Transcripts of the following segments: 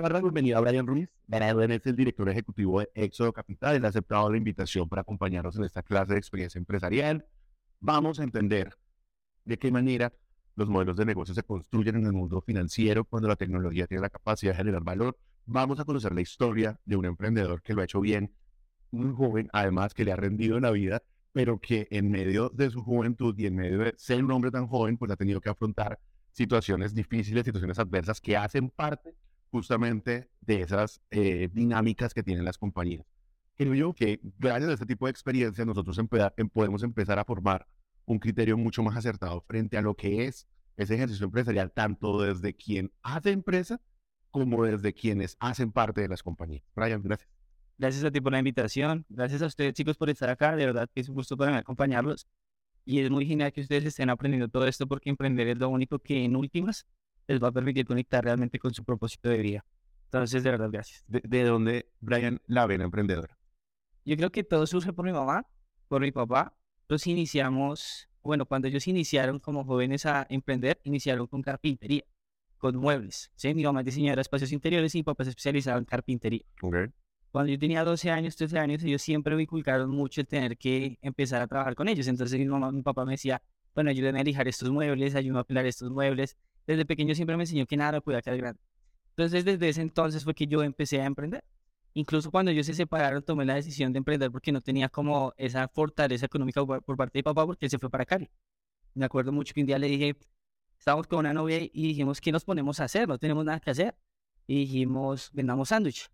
dar la bienvenida a Brian Ruiz. Brian es el director ejecutivo de Éxodo Capital. Él ha aceptado la invitación para acompañarnos en esta clase de experiencia empresarial. Vamos a entender de qué manera los modelos de negocio se construyen en el mundo financiero cuando la tecnología tiene la capacidad de generar valor. Vamos a conocer la historia de un emprendedor que lo ha hecho bien, un joven además que le ha rendido en la vida, pero que en medio de su juventud y en medio de ser un hombre tan joven, pues ha tenido que afrontar situaciones difíciles, situaciones adversas que hacen parte justamente de esas eh, dinámicas que tienen las compañías. Creo yo que gracias a este tipo de experiencias nosotros podemos empezar a formar un criterio mucho más acertado frente a lo que es ese ejercicio empresarial, tanto desde quien hace empresa como desde quienes hacen parte de las compañías. Brian, gracias. Gracias a ti por la invitación. Gracias a ustedes, chicos, por estar acá. De verdad que es un gusto para acompañarlos. Y es muy genial que ustedes estén aprendiendo todo esto porque emprender es lo único que en últimas les va a permitir conectar realmente con su propósito de vida. Entonces, de verdad, gracias. ¿De, dónde, Brian, la ven emprendedora? Yo creo que todo surge por mi mamá, por mi papá. Los iniciamos, bueno, cuando ellos iniciaron como jóvenes a emprender, iniciaron con carpintería, con muebles. ¿sí? Mi mamá diseñadora espacios interiores y mi papá se especializaba en carpintería. Cuando yo tenía 12 años, 13 años, ellos siempre me inculcaron mucho el tener que empezar a trabajar con ellos. Entonces mi mamá, mi papá me decía, bueno, ayúdame a lijar estos muebles, ayúdame a pelar estos muebles. Desde pequeño siempre me enseñó que nada podía quedar grande. Entonces desde ese entonces fue que yo empecé a emprender. Incluso cuando ellos se separaron, tomé la decisión de emprender porque no tenía como esa fortaleza económica por, parte de papá porque él se fue para Cali. Me acuerdo mucho que un día le dije, estábamos con una novia y dijimos, ¿qué nos ponemos a hacer? No tenemos nada que hacer. Y dijimos, vendamos sándwich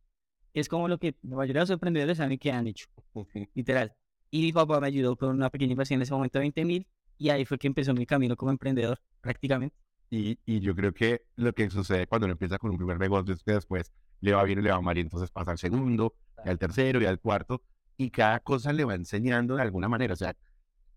es como lo que la mayoría de los emprendedores saben que han hecho, literal. Y mi papá me ayudó con una pequeña inversión en ese momento de 20 mil y ahí fue que empezó mi camino como emprendedor, prácticamente. Y, y yo creo que lo que sucede cuando uno empieza con un primer negocio es que después le va bien y le va mal y entonces pasa al segundo, y al tercero y al cuarto y cada cosa le va enseñando de alguna manera. O sea,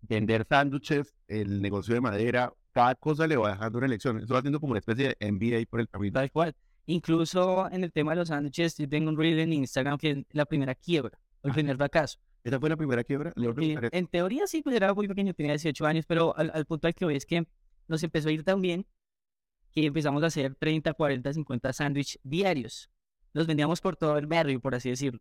vender sándwiches, el negocio de madera, cada cosa le va dejando una lección. Eso va haciendo como una especie de MBA por el camino. Tal cual. Incluso en el tema de los sándwiches, yo tengo un reel en Instagram que es la primera quiebra, el primer fracaso. ¿Esa fue la primera quiebra? en teoría sí, pues era muy pequeño, tenía 18 años, pero al, punto al que hoy es que nos empezó a ir tan bien que empezamos a hacer 30, 40, 50 sándwiches diarios. Los vendíamos por todo el barrio, por así decirlo.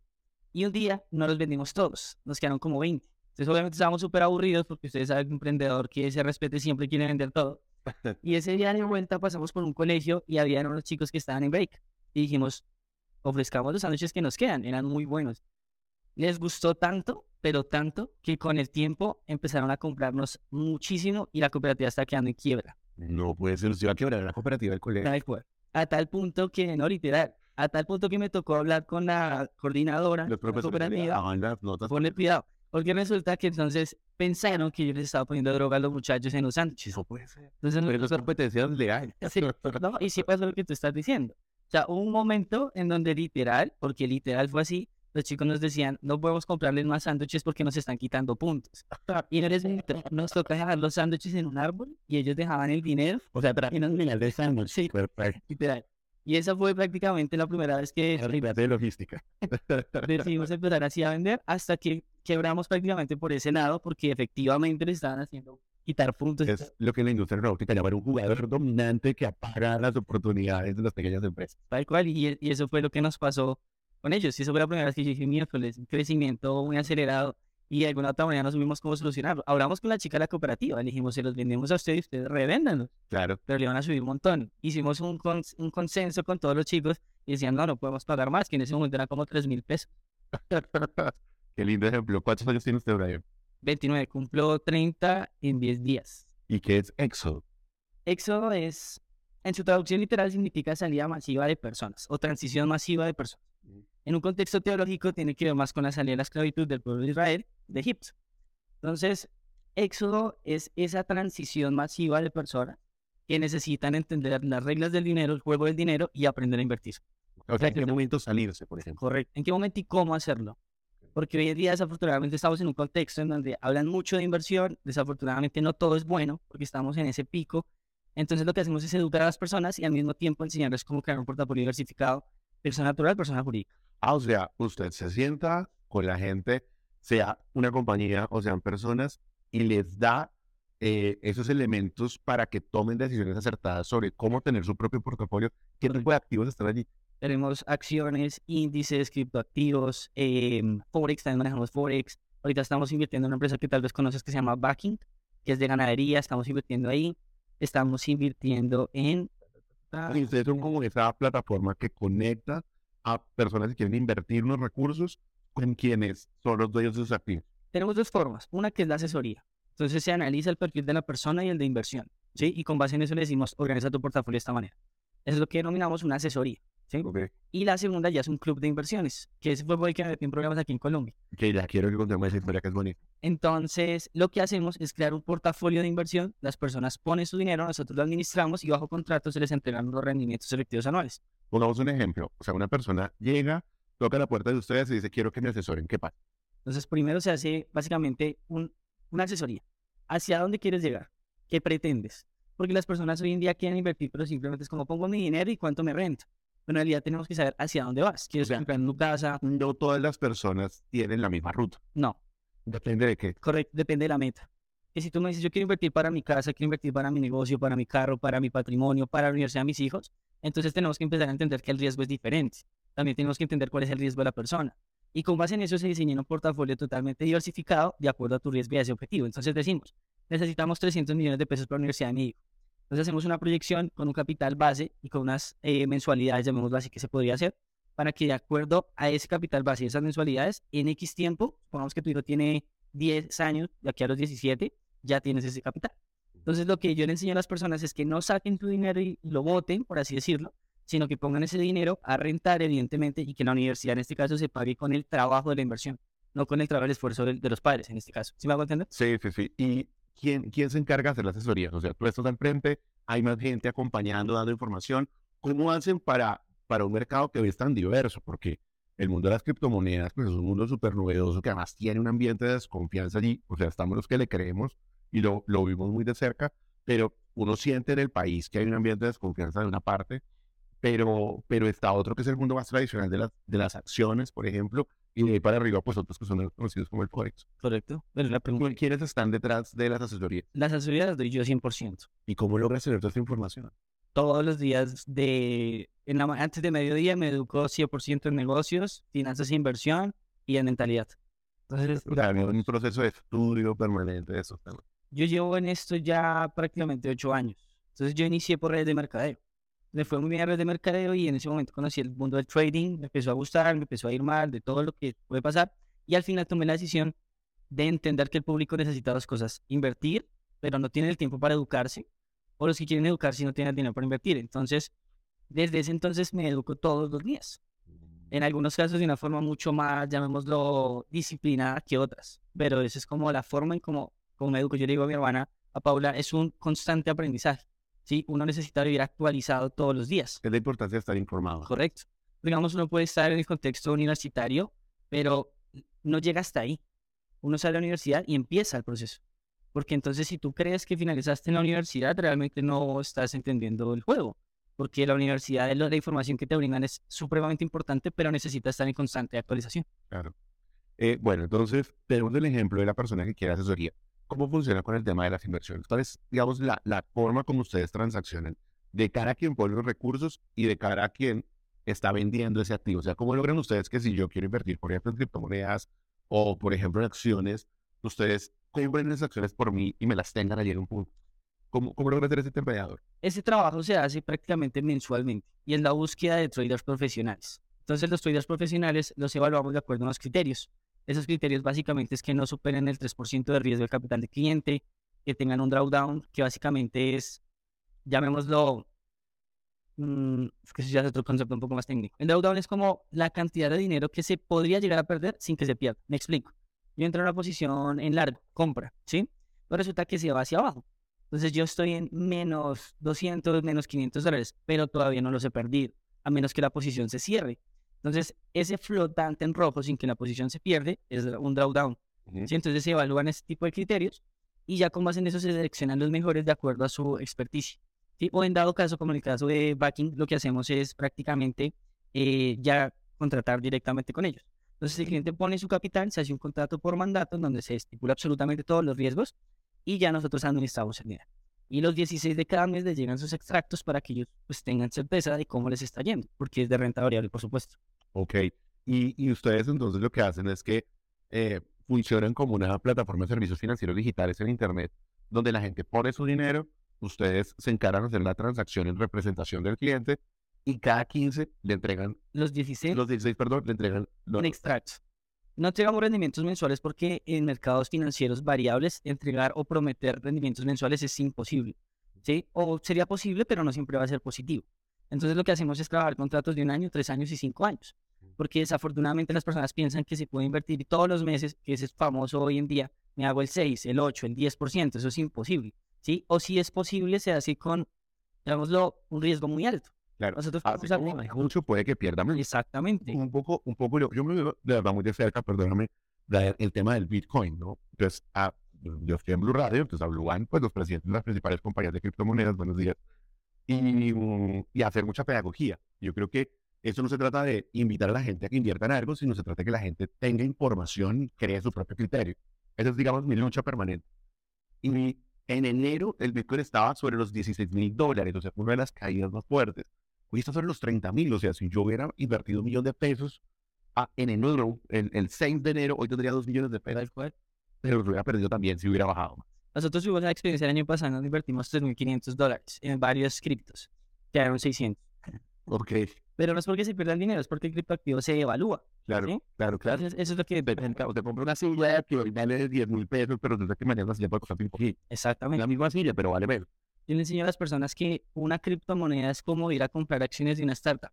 Y un día no los vendimos todos, nos quedaron como 20. Entonces obviamente estábamos súper aburridos porque ustedes saben que un emprendedor que se respete siempre quiere vender todo. Y ese día de vuelta pasamos por un colegio y había unos chicos que estaban en break. Y dijimos, ofrezcamos los sándwiches que nos quedan, eran muy buenos. Les gustó tanto, pero tanto, que con el tiempo empezaron a comprarnos muchísimo y la cooperativa está quedando en quiebra. No puede ser, se va a quebrar la cooperativa del colegio. A tal punto que, no literal, a tal punto que me tocó hablar con la coordinadora de la cooperativa. Ponle cuidado porque resulta que entonces pensaron que yo les estaba poniendo droga a los muchachos en los sándwiches. Eso puede ser. Entonces, Pero las competencias leales. Sí, no, y sí pasa lo que tú estás diciendo. O sea, hubo un momento en donde literal, porque literal fue así, los chicos nos decían, no podemos comprarles más sándwiches porque nos están quitando puntos. Y en ese nos toca dejar los sándwiches en un árbol y ellos dejaban el dinero. O sea, y nos de sándwich. Sí, literal. Y esa fue prácticamente la primera vez que... de logística. decidimos empezar así a vender hasta que quebramos prácticamente por ese lado porque efectivamente le estaban haciendo quitar puntos. Es lo que en la industria aeronáutica llama un jugador dominante que apaga las oportunidades de las pequeñas empresas. Tal cual, y, y eso fue lo que nos pasó con ellos. Y eso fue la primera vez que yo dije, miércoles, un crecimiento muy acelerado y de alguna otra manera no supimos cómo solucionarlo. Hablamos con la chica de la cooperativa, le dijimos, se los vendemos a ustedes y ustedes revéndanlos. Claro. Pero le van a subir un montón. Hicimos un, un consenso con todos los chicos y decían, no, no podemos pagar más, que en ese momento era como 3 mil pesos. Qué lindo ejemplo. ¿Cuántos años tiene usted, Brian? 29, cumplo 30 en 10 días. ¿Y qué es Éxodo? Éxodo es, en su traducción literal, significa salida masiva de personas o transición masiva de personas. En un contexto teológico tiene que ver más con la salida de la esclavitud del pueblo de Israel de Egipto. Entonces, Éxodo es esa transición masiva de personas que necesitan entender las reglas del dinero, el juego del dinero y aprender a invertir. O sea, ¿en qué momento salirse, por ejemplo? Correcto. ¿En qué momento y cómo hacerlo? Porque hoy en día, desafortunadamente, estamos en un contexto en donde hablan mucho de inversión. Desafortunadamente, no todo es bueno porque estamos en ese pico. Entonces, lo que hacemos es educar a las personas y al mismo tiempo enseñarles cómo crear un portafolio diversificado, persona natural, persona jurídica. Ah, o sea, usted se sienta con la gente, sea una compañía o sean personas, y les da eh, esos elementos para que tomen decisiones acertadas sobre cómo tener su propio portafolio, qué tipo de activos están allí. tenemos acciones, índices, criptoactivos, eh, Forex, también manejamos Forex. Ahorita estamos invirtiendo en una empresa que tal vez conoces que se llama Backing, que es de ganadería, estamos invirtiendo ahí. Estamos invirtiendo en... Ustedes son como esa plataforma que conecta a personas que quieren invertir unos recursos con quienes son los dueños de sus activos. Tenemos dos formas. Una que es la asesoría. Entonces se analiza el perfil de la persona y el de inversión. ¿sí? Y con base en eso le decimos, organiza tu portafolio de esta manera. Eso es lo que denominamos una asesoría. Y la segunda ya es un club de inversiones, que ese fue el que me metí en programas aquí en Colombia. Que ya quiero que contemos esa historia que es bonita. Entonces, lo que hacemos es crear un portafolio de inversión. Las personas ponen su dinero, nosotros lo administramos y bajo contrato se les entregan los rendimientos efectivos anuales. Pongamos un ejemplo. O sea, una persona llega, toca la puerta de ustedes y dice, quiero que me asesoren. ¿Qué pasa? Entonces, primero se hace básicamente un- una asesoría. ¿Hacia dónde quieres llegar? ¿Qué pretendes? Porque las personas hoy en día quieren invertir, pero simplemente es como pongo mi dinero y cuánto me renta. Pero en realidad tenemos que saber hacia dónde vas. ¿Quieres sea, comprar tu casa? No todas las personas tienen la misma ruta. No, Depende de qué. correcto, depende de la meta. Que si tú me dices, yo quiero invertir para mi casa, quiero invertir para mi negocio, para mi carro, para mi patrimonio, para la universidad de mis hijos, entonces tenemos que empezar a entender que el riesgo es diferente. También tenemos que entender cuál es el riesgo de la persona. Y con base en eso se diseña un portafolio totalmente diversificado de acuerdo a tu riesgo y a ese objetivo. Entonces decimos, necesitamos 300 millones de pesos para la universidad de mi hijo. Entonces hacemos una proyección con un capital base y con unas eh, mensualidades, llamémoslo así, que se podría hacer, para que de acuerdo a ese capital base y esas mensualidades, en X tiempo, supongamos que tu hijo tiene 10 años, de aquí a los 17, ya tienes ese capital. Entonces lo que yo le enseño a las personas es que no saquen tu dinero y lo voten, por así decirlo, sino que pongan ese dinero a rentar, evidentemente, y que la universidad en este caso se pague con el trabajo de la inversión, no con el trabajo del esfuerzo del- de, los padres en este caso. ¿Sí me hago entender? Sí, sí, sí. ¿Y quién, quién se encarga de hacer la asesoría? O sea, tú estás al frente, hay más gente acompañando, dando información. ¿Cómo hacen para, para un mercado que es tan diverso? Porque el mundo de las criptomonedas pues, es un mundo súper novedoso que además tiene un ambiente de desconfianza allí. O sea, estamos los que le creemos y lo, lo vimos muy de cerca, pero uno siente en el país que hay un ambiente de desconfianza de una parte, pero, pero está otro que es el mundo más tradicional de las, de las acciones, por ejemplo, y de ahí para arriba, pues otros que son conocidos como el Forex. Correcto. Pero la pregunta, ¿Quiénes están detrás de las asesorías? las asesorías las doy yo 100%. ¿Y cómo logras tener toda esta información? Todos los días de, en la, antes de mediodía me educo 100% en negocios, finanzas e inversión y en mentalidad. Entonces, O sea, un proceso de estudio permanente de temas. Yo llevo en esto ya prácticamente ocho años. Entonces yo inicié por redes de mercadeo. Me fue muy bien a de mercadeo y en ese momento conocí el mundo del trading, me empezó a gustar, me empezó a ir mal, de todo lo que puede pasar. Y al final tomé la decisión de entender que el público necesita dos cosas. Invertir, pero no tiene el tiempo para educarse. O los que quieren educarse no tienen el dinero para invertir. Entonces, desde ese entonces me educo todos los días. En algunos casos de una forma mucho más, llamémoslo, disciplinada que otras. Pero esa es como la forma en cómo como me educo, yo le digo a mi hermana, a Paula, es un constante aprendizaje. ¿Sí? Uno necesita vivir actualizado todos los días. Es la importancia de estar informado. Correcto. Digamos, uno puede estar en el contexto universitario, pero no llega hasta ahí. Uno sale a la universidad y empieza el proceso. Porque entonces si tú crees que finalizaste en la universidad, realmente no estás entendiendo el juego. Porque la universidad, la información que te brindan es supremamente importante, pero necesita estar en constante actualización. Claro. Eh, bueno, entonces, tenemos el ejemplo de la persona que quiere asesoría. ¿Cómo funciona con el tema de las inversiones? ¿Cuál es, digamos, la, la forma como ustedes transaccionan de cara a quien pone los recursos y de cara a quien está vendiendo ese activo? O sea, ¿cómo logran ustedes que si yo quiero invertir, por ejemplo, en criptomonedas o, por ejemplo, en acciones, ustedes compren esas acciones por mí y me las tengan allí en un punto? ¿Cómo, cómo logran hacer ese intermediador? Ese trabajo se hace prácticamente mensualmente y es la búsqueda de traders profesionales. Entonces los traders profesionales los evaluamos de acuerdo a unos criterios. Esos criterios básicamente es que no superen el 3% de riesgo del capital de cliente, que tengan un drawdown, que básicamente es, llamémoslo, mm, es que eso ya es otro concepto un poco más técnico. El drawdown es como la cantidad de dinero que se podría llegar a perder sin que se pierda. Me explico. Yo entro en una posición en largo, compra, ¿sí? Pero resulta que se va hacia abajo. Entonces yo estoy en menos 200, menos 500 dólares, pero todavía no los he perdido, a menos que la posición se cierre. Entonces ese flotante en rojo sin que la posición se pierde es un drawdown. ¿sí? Entonces se evalúan ese tipo de criterios y ya con base en eso se seleccionan los mejores de acuerdo a su experticia. ¿sí? O en dado caso, como en el caso de backing, lo que hacemos es prácticamente eh, ya contratar directamente con ellos. Entonces el cliente pone su capital, se hace un contrato por mandato en donde se estipula absolutamente todos los riesgos y ya nosotros administramos el dinero. Y los 16 de cada mes les llegan sus extractos para que ellos pues, tengan certeza de cómo les está yendo, porque es de renta variable, por supuesto. Ok. Y, y ustedes entonces lo que hacen es que eh, funcionan como una plataforma de servicios financieros digitales en Internet, donde la gente pone su dinero, ustedes se encargan de hacer la transacción en representación del cliente y cada 15 le entregan, Los 16 los 16, perdón, le entregan los en extractos. No entregamos rendimientos mensuales porque en mercados financieros variables entregar o prometer rendimientos mensuales es imposible. ¿sí? O sería posible, pero no siempre va a ser positivo. Entonces lo que hacemos es trabajar contratos de un año, tres años y cinco años. Porque desafortunadamente las personas piensan que se puede invertir todos los meses, que ese es famoso hoy en día, me hago el 6, el 8, el 10%, eso es imposible. ¿sí? O si es posible, se hace con, digámoslo, un riesgo muy alto. Claro. Nosotros Así como mucho puede que pierda más. Exactamente. un poco, un poco, yo, yo me veo de verdad muy de cerca, perdóname, el tema del Bitcoin, ¿no? Entonces, ah, yo estoy en Blue Radio, entonces a Blue One, pues los presidentes de las principales compañías de criptomonedas, buenos días, y, mm, y hacer mucha pedagogía. Yo creo que eso no se trata de invitar a la gente a que invierta en algo, sino se trata de que la gente tenga información y cree su propio criterio. Esa es, digamos, mi lucha permanente. Y en enero el Bitcoin estaba sobre los 16 mil dólares, o sea, fue una de las caídas más fuertes. Hoy está sobre los 30 mil, o sea, si yo hubiera invertido un millón de pesos a- en enero, el, el 6 de enero, hoy tendría 2 millones de pesos, pero los hubiera perdido también si hubiera bajado más. Nosotros tuvimos la experiencia el año pasado donde invertimos 3.500 dólares en varios criptos. Quedaron 600. Ok, Pero no es porque se pierda el dinero, es porque el criptoactivo se evalúa. claro, ¿sí? claro, claro. Entonces, eso es lo que... Te, te compro una silla que hoy vale 10 mil pesos, pero desde que mañana la silla puede costar 5 mil. Exactamente. La misma silla, pero vale menos. Yo le enseño a las personas que una criptomoneda es como ir a comprar acciones de una startup.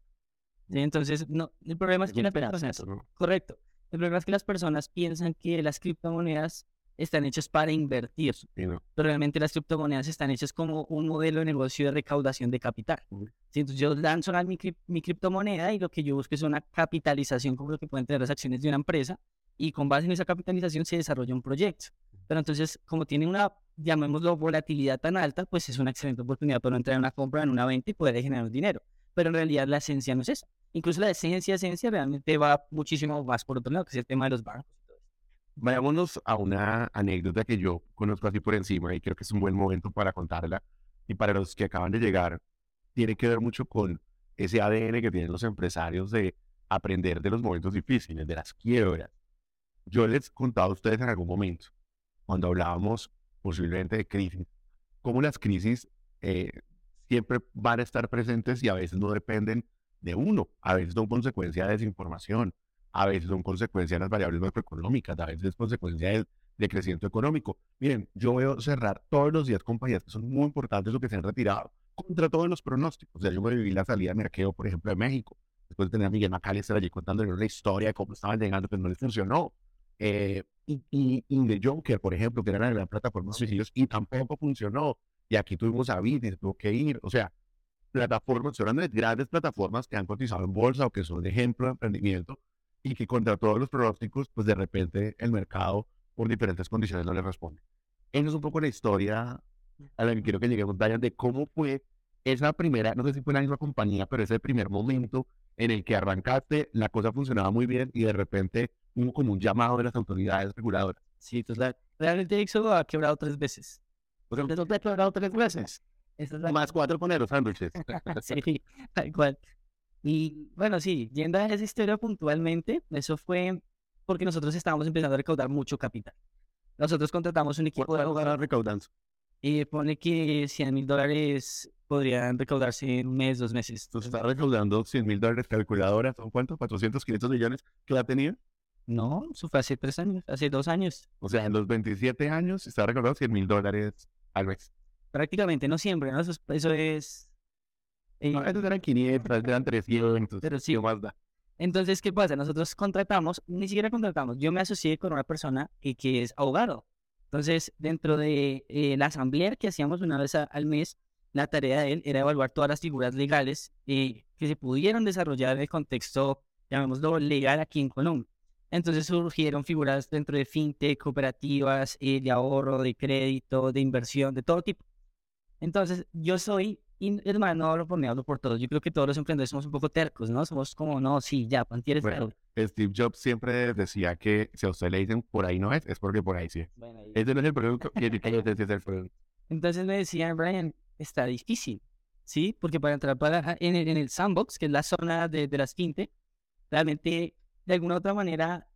¿sí? Entonces, no, el problema es que las personas... ¿no? Correcto. El problema es que las personas piensan que las criptomonedas están hechas para invertir, Sí, no. pero realmente las criptomonedas están hechas como un modelo de negocio de recaudación de capital. Ujú. ¿sí? Entonces yo lanzo la- mi, mi criptomoneda y lo que yo busco es una capitalización como lo que pueden tener las acciones de una empresa y con base en esa capitalización se desarrolla un proyecto. Pero entonces, como tiene una, llamémoslo, volatilidad tan alta, pues es una excelente oportunidad para entrar en una compra, en una venta y poder generar dinero. Pero en realidad la esencia no es esa. Incluso la esencia, esencia realmente va muchísimo más por otro lado, que es el tema de los bancos. Vayámonos a una anécdota que yo conozco así por encima y creo que es un buen momento para contarla. Y para los que acaban de llegar, tiene que ver mucho con ese ADN que tienen los empresarios de aprender de los momentos difíciles, de las quiebras. Yo les he contado a ustedes en algún momento, cuando hablábamos posiblemente de crisis, cómo las crisis eh, siempre van a estar presentes y a veces no dependen de uno, a veces son consecuencia de desinformación, a veces son consecuencia de las variables macroeconómicas, a veces es consecuencia del, de crecimiento económico. Miren, yo veo cerrar todos los días compañías que son muy importantes o que se han retirado contra todos los pronósticos. O sea, yo me viví la salida de Merkeo, por ejemplo, de México. Después de tener a Miguel McAllister allí contándole una historia de cómo estaban llegando, pero no les funcionó. Eh, y, y, y Joker, por ejemplo, que era la plataforma de suicidios, y tampoco funcionó. Y aquí tuvimos a Bit y tuvo que ir. O sea, plataformas, estoy hablando de grandes plataformas que han cotizado en bolsa o que son de ejemplo de emprendimiento y que contra todos los pronósticos, pues de repente el mercado por diferentes condiciones no le responde. Esa es un poco la historia a la que quiero que lleguemos, Brian, de cómo fue esa primera, no sé si fue la misma compañía, pero ese primer momento en el que arrancaste, la cosa funcionaba muy bien y de repente hubo como un llamado de las autoridades reguladoras. Sí, total. Realmente Éxodo ha quebrado tres veces. No te ha quebrado tres veces. Es la Más cuatro con los sándwiches. Sí, tal cual. Y bueno, sí, yendo a esa historia puntualmente, eso fue porque nosotros estábamos empezando a recaudar mucho capital. Nosotros contratamos un equipo de ¿Cuánto abogados recaudando? y pone que 100 mil dólares podrían recaudarse en un mes, dos meses. Entonces está recaudando 100 mil dólares calculadora, ¿son cuánto? 400, 500 millones que la tenía. No, eso fue hace tres años, hace dos años. O sea, en los 27 años está recaudando 100 mil dólares al mes. Prácticamente, no siempre, ¿no? Eso es... Eso es eh, No, esos eran 500, esos eran 300. Pero sí. ¿qué más da? Entonces, ¿qué pasa? Nosotros contratamos, ni siquiera contratamos, yo me asocié con una persona que, que es abogado. Entonces, dentro de eh, la asamblea que hacíamos una vez a- al mes, la tarea de él era evaluar todas las figuras legales eh, que se pudieron desarrollar en el contexto, llamémoslo, legal aquí en Colombia. Entonces surgieron figuras dentro de fintech, cooperativas, eh, de ahorro, de crédito, de inversión, de todo tipo. Entonces, yo soy, hermano, por mí, hablo por todos. Yo creo que todos los emprendedores somos un poco tercos, ¿no? Somos como, no, sí, ya, Pantier es Bueno. Steve Jobs siempre decía que si a usted le dicen por ahí no es, es porque por ahí sí es. Bueno, ahí- Ese no es el producto y el que es el producto. Entonces me decían, Brian, está difícil, ¿sí? Porque para entrar para, en, el, en el sandbox, que es la zona de, de las fintech, realmente, de alguna u otra manera,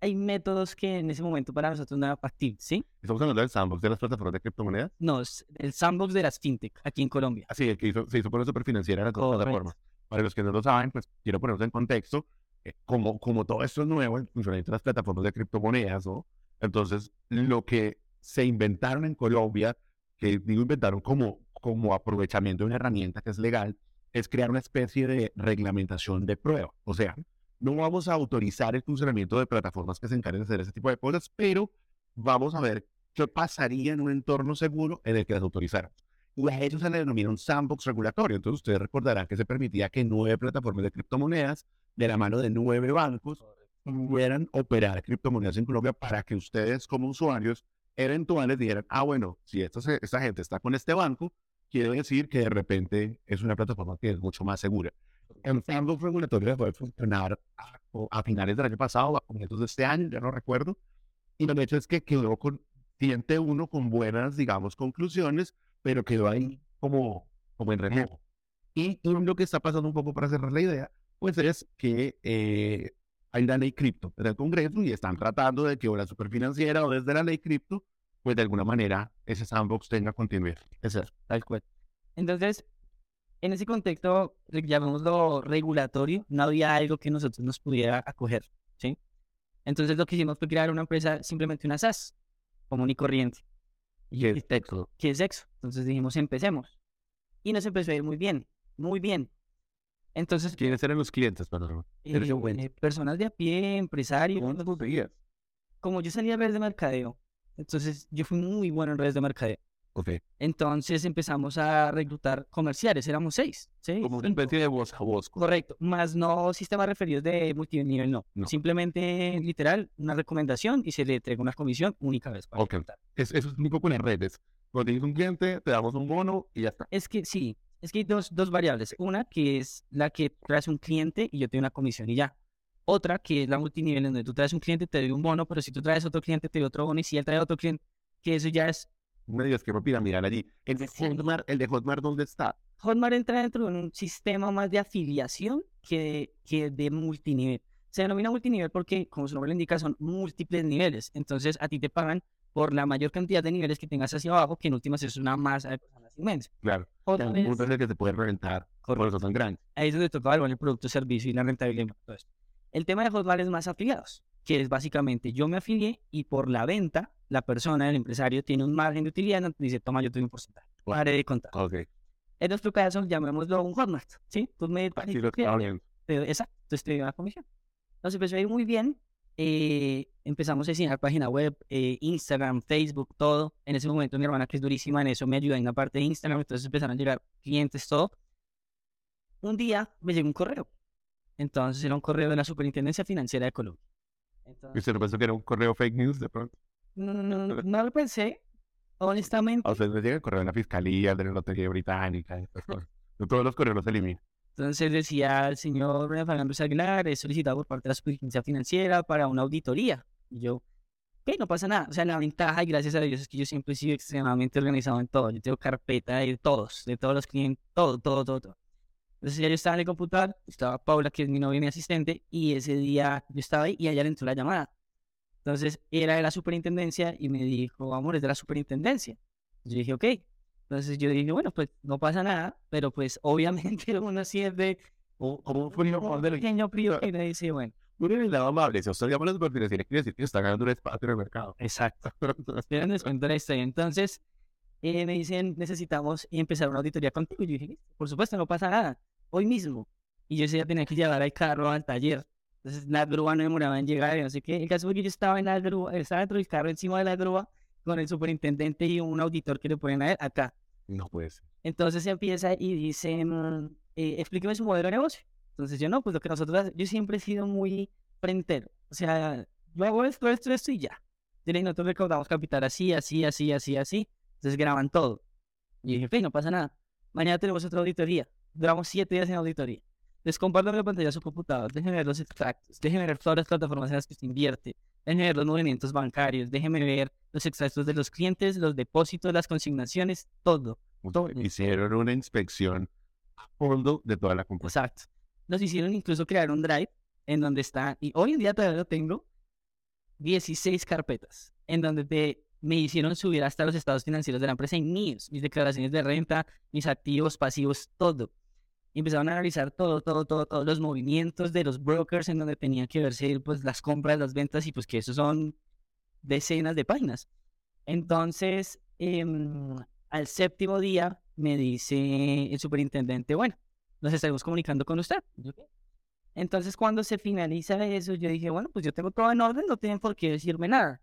hay métodos que en ese momento para nosotros no eran factibles, ¿sí? Estamos hablando del sandbox de las plataformas de criptomonedas. No, es el sandbox de las fintech aquí en Colombia. Así, el que hizo, se hizo por la superfinanciera de las dos Correcto. plataformas. Para los que no lo saben, pues quiero ponernos en contexto. eh, como, como todo esto es nuevo, el funcionamiento de las plataformas de criptomonedas, ¿no? Entonces, lo que se inventaron en Colombia, que digo inventaron como, como aprovechamiento de una herramienta que es legal, es crear una especie de reglamentación de prueba. O sea, no vamos a autorizar el funcionamiento de plataformas que se encarguen de hacer ese tipo de cosas, pero vamos a ver qué pasaría en un entorno seguro en el que las autorizaran. Y a eso se le denomina un sandbox regulatorio. Entonces, ustedes recordarán que se permitía que nueve plataformas de criptomonedas, de la mano de nueve bancos, pudieran operar criptomonedas en Colombia para que ustedes, como usuarios eventuales, dijeran: Ah, bueno, si esta, esta gente está con este banco, quiere decir que de repente es una plataforma que es mucho más segura. El sandbox regulatorio dejó de funcionar a, a finales del año pasado, a comienzos de este año, ya no recuerdo. Y lo hecho es que quedó con cliente uno con buenas, digamos, conclusiones, pero quedó ahí como, como en remojo. Y, y lo que está pasando un poco para cerrar la idea, pues es que eh, hay la ley cripto en el Congreso y están tratando de que o la superfinanciera o desde la ley cripto, pues de alguna manera ese sandbox tenga continuidad. Es eso. Tal cual. Entonces, en ese contexto, llamémoslo regulatorio, no había algo que nosotros nos pudiera acoger, ¿sí? Entonces, lo que hicimos fue crear una empresa, simplemente una SaaS, común y corriente. Y es texto. ¿Qué es sexo? Entonces dijimos, empecemos. Y nos empezó a ir muy bien, muy bien. Entonces, ¿Quiénes eran los clientes? Perdón. Eh, eh, personas de a pie, empresarios, ¿Cómo te conseguías? como yo salía a redes de mercadeo, entonces yo fui muy bueno en redes de mercadeo. Ok. Entonces empezamos a reclutar comerciales, éramos seis, ¿sí? Como una especie de voz a voz. Correcto, más no sistemas referidos de multinivel, no. No. Simplemente, literal, una recomendación y se le entrega una comisión única vez. para Ok. reclutar. Es, eso es un poco en las redes. Cuando tienes un cliente, te damos un bono y ya está. Es que sí, es que hay dos, dos variables. Una que es la que traes un cliente y yo te doy una comisión y ya. Otra que es la multinivel, en donde tú traes un cliente te doy un bono, pero si tú traes otro cliente te doy otro bono y si él trae otro cliente, que eso ya es... medio esquema piramidal allí. El de. Hotmart, el de Hotmart, ¿dónde está? Hotmart entra dentro de un sistema más de afiliación que de, que de multinivel. Se denomina multinivel porque, como su nombre lo indica, son múltiples niveles. Entonces, a ti te pagan por la mayor cantidad de niveles que tengas hacia abajo, que en últimas es una masa de personas inmensa. Claro. Un punto en el que se puede reventar por eso tan grande. ahí es donde toca evaluar el producto, servicio y la rentabilidad. esto. El tema de Hotmart es más afiliados, que es básicamente yo me afilié y por la venta, la persona, el empresario, tiene un margen de utilidad, entonces dice, toma, yo te doy un porcentaje. Wow. De contar. Ok. En nuestro caso, llamémoslo un Hotmart, ¿sí? Tú me Aquí lo doy- exacto, entonces te doy una comisión. Entonces empezó a ir muy bien. eh, empezamos a diseñar página web, eh, Instagram, Facebook, todo. En ese momento mi hermana, que es durísima en eso, me ayudó en la parte de Instagram, entonces empezaron a llegar clientes, todo. Un día me llegó un correo. Entonces era un correo de la Superintendencia Financiera de Colombia. ¿Y Entonces, usted no pensó que era un correo fake news de pronto? no, no, no, no, no lo pensé, honestamente. A usted le llega el correo de la Fiscalía, de la Lotería Británica, y estas cosas. No todos los correos los eliminan. Entonces decía el señor Fernando Aguilar, es solicitado por parte de la Superintendencia Financiera para una auditoría. Y yo, ok, no pasa nada. O sea, la ventaja, y gracias a Dios, es que yo siempre he sido extremadamente organizado en todo. Yo tengo carpeta de todos, de todos los clientes, todo, todo, todo, todo. Entonces ya yo estaba en el computador, estaba Paula, que es mi novia y mi asistente, y ese día yo estaba ahí y allá le entró la llamada. Entonces era de la superintendencia y me dijo, amor, es de la superintendencia. Yo dije, ok. Entonces yo dije, bueno, pues no pasa nada, pero pues obviamente uno siempre Como como un pequeño frío que le dice, bueno, Uno en el lado amable, si usted llama a la superfinanciera, quiere decir que está ganando un espacio en el mercado. exacto. Entonces eh, me dicen, necesitamos empezar una auditoría contigo. Y yo dije, "Listo, por supuesto, no pasa nada, hoy mismo. Y yo día tenía que llevar el carro al taller. Entonces la grúa no demoraba en llegar y no sé qué. El caso fue que yo estaba en la grúa, estaba dentro del carro encima de la grúa con el superintendente y un auditor que le ponen a él acá. No puede ser. Entonces empieza y dice, mm, eh, explíqueme su modelo de negocio. Entonces yo no, pues lo que nosotros, yo siempre he sido muy frentero. O sea, yo hago esto, esto, esto y ya. Yo dije, nosotros recaudamos capital así, así, así, así, así. Entonces graban todo. Y dije, no pasa nada. Mañana tenemos otra auditoría. Duramos siete días en auditoría. les comparto la pantalla de su computador, déjenme ver los extractos, déjenme ver todas las plataformas en las que usted invierte, déjenme ver los movimientos bancarios, déjenme ver los extractos de los clientes, los depósitos, las consignaciones, todo. todo. Hicieron una inspección a fondo de toda la compañía. Exacto. Nos hicieron incluso crear un drive en donde está, y hoy en día todavía lo tengo, 16 carpetas, en donde te, me hicieron subir hasta los estados financieros de la empresa y míos, mis declaraciones de renta, mis activos, pasivos, todo. Y empezaron a analizar todo, todo, todo, todos los movimientos de los brokers en donde tenían que verse pues, las compras, las ventas y pues que eso son decenas de páginas. Entonces, em, al séptimo día me dice el superintendente, bueno, nos estaremos comunicando con usted. Entonces, cuando se finaliza eso, yo dije, bueno, pues yo tengo todo en orden, no tienen por qué decirme nada.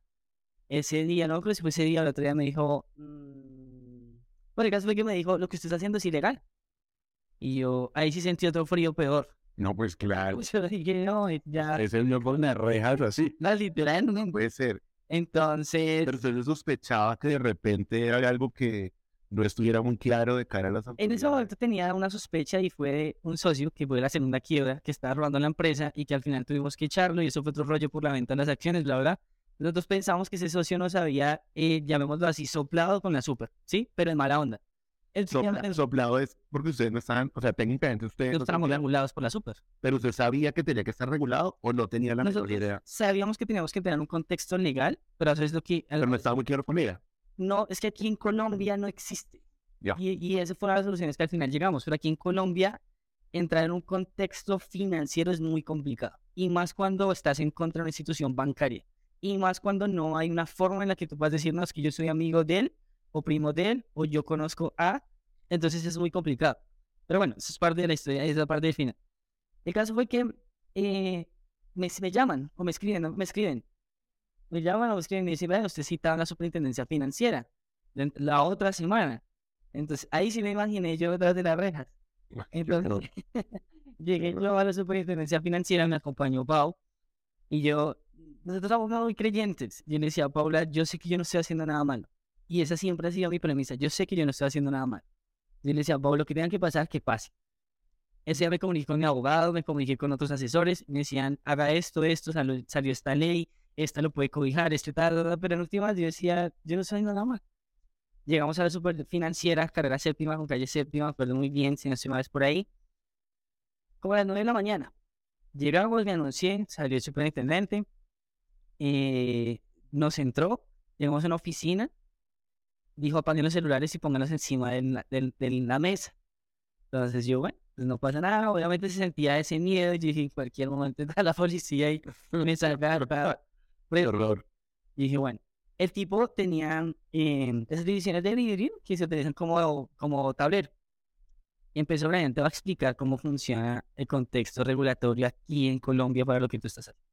Ese día, no que fue ese día, el otro día me dijo, mmm... por el caso fue que me dijo, lo que usted está haciendo es ilegal. Y yo, ahí sí sentí otro frío peor. No, pues claro. Pues yo dije, no, ya. Es el yo con las rejas así. No, literal, no. Puede ser. Entonces. Pero usted sospechaba que de repente era algo que no estuviera muy claro de cara a las En ese momento tenía una sospecha y fue un socio que fue la segunda quiebra, que estaba robando la empresa y que al final tuvimos que echarlo y eso fue otro rollo por la venta de las acciones, bla, bla. Nosotros pensamos que ese socio nos había, eh, llamémoslo así, soplado con la super, ¿sí? Pero en mala onda. El soplado es porque ustedes no estaban, o sea, técnicamente ustedes... No estábamos regulados por la super. Pero usted sabía que tenía que estar regulado o no tenía la menor idea. Sabíamos que teníamos que tener un contexto legal, pero eso es lo que... Pero no estaba muy claro con ella. No, es que aquí en Colombia no existe. Y, y esa fue las soluciones que al final llegamos. Pero aquí en Colombia, entrar en un contexto financiero es muy complicado. Y más cuando estás en contra de una institución bancaria. Y más cuando no hay una forma en la que tú puedas decir, no, es que yo soy amigo de él, o primo de él, o yo conozco a. Entonces es muy complicado. Pero bueno, eso es parte de la historia, esa es la parte del final. El caso fue que eh, me, me, llaman o me escriben, me escriben. Me llaman o me escriben y me dicen, vea, usted cita a la superintendencia financiera la otra semana. Entonces ahí sí me imaginé yo detrás de las rejas. Entonces llegué yo a la superintendencia financiera, me acompañó Pau y yo, nosotros somos muy creyentes. Yo le decía a Paula, yo sé que yo no estoy haciendo nada malo. Y esa siempre ha sido mi premisa. Yo sé que yo no estoy haciendo nada mal. Yo le decía lo que tenga que pasar, que pase. Ese día me comuniqué con mi abogado, me comuniqué con otros asesores, me decían, haga esto, esto, salió, salió esta ley, esta lo puede cobijar, este tal, pero en últimas yo decía, yo no haciendo nada mal. Llegamos a la super financiera, carrera séptima, con calle séptima, perdón muy bien, si no estoy mal, por ahí. Como a las nueve de la mañana. Llegamos, me anuncié, salió el superintendente, eh, nos entró, llegamos a una oficina, dijo apaguen los celulares y pónganlos encima de la, de, la mesa. Entonces yo, bueno, pues no pasa nada, obviamente se sentía ese miedo, y dije, en cualquier momento está la policía y me salga. Horror. Y dije, bueno, el tipo tenía eh, esas divisiones de vidrio que se utilizan como, como tablero. Y empezó la gente a explicar cómo funciona el contexto regulatorio aquí en Colombia para lo que tú estás haciendo.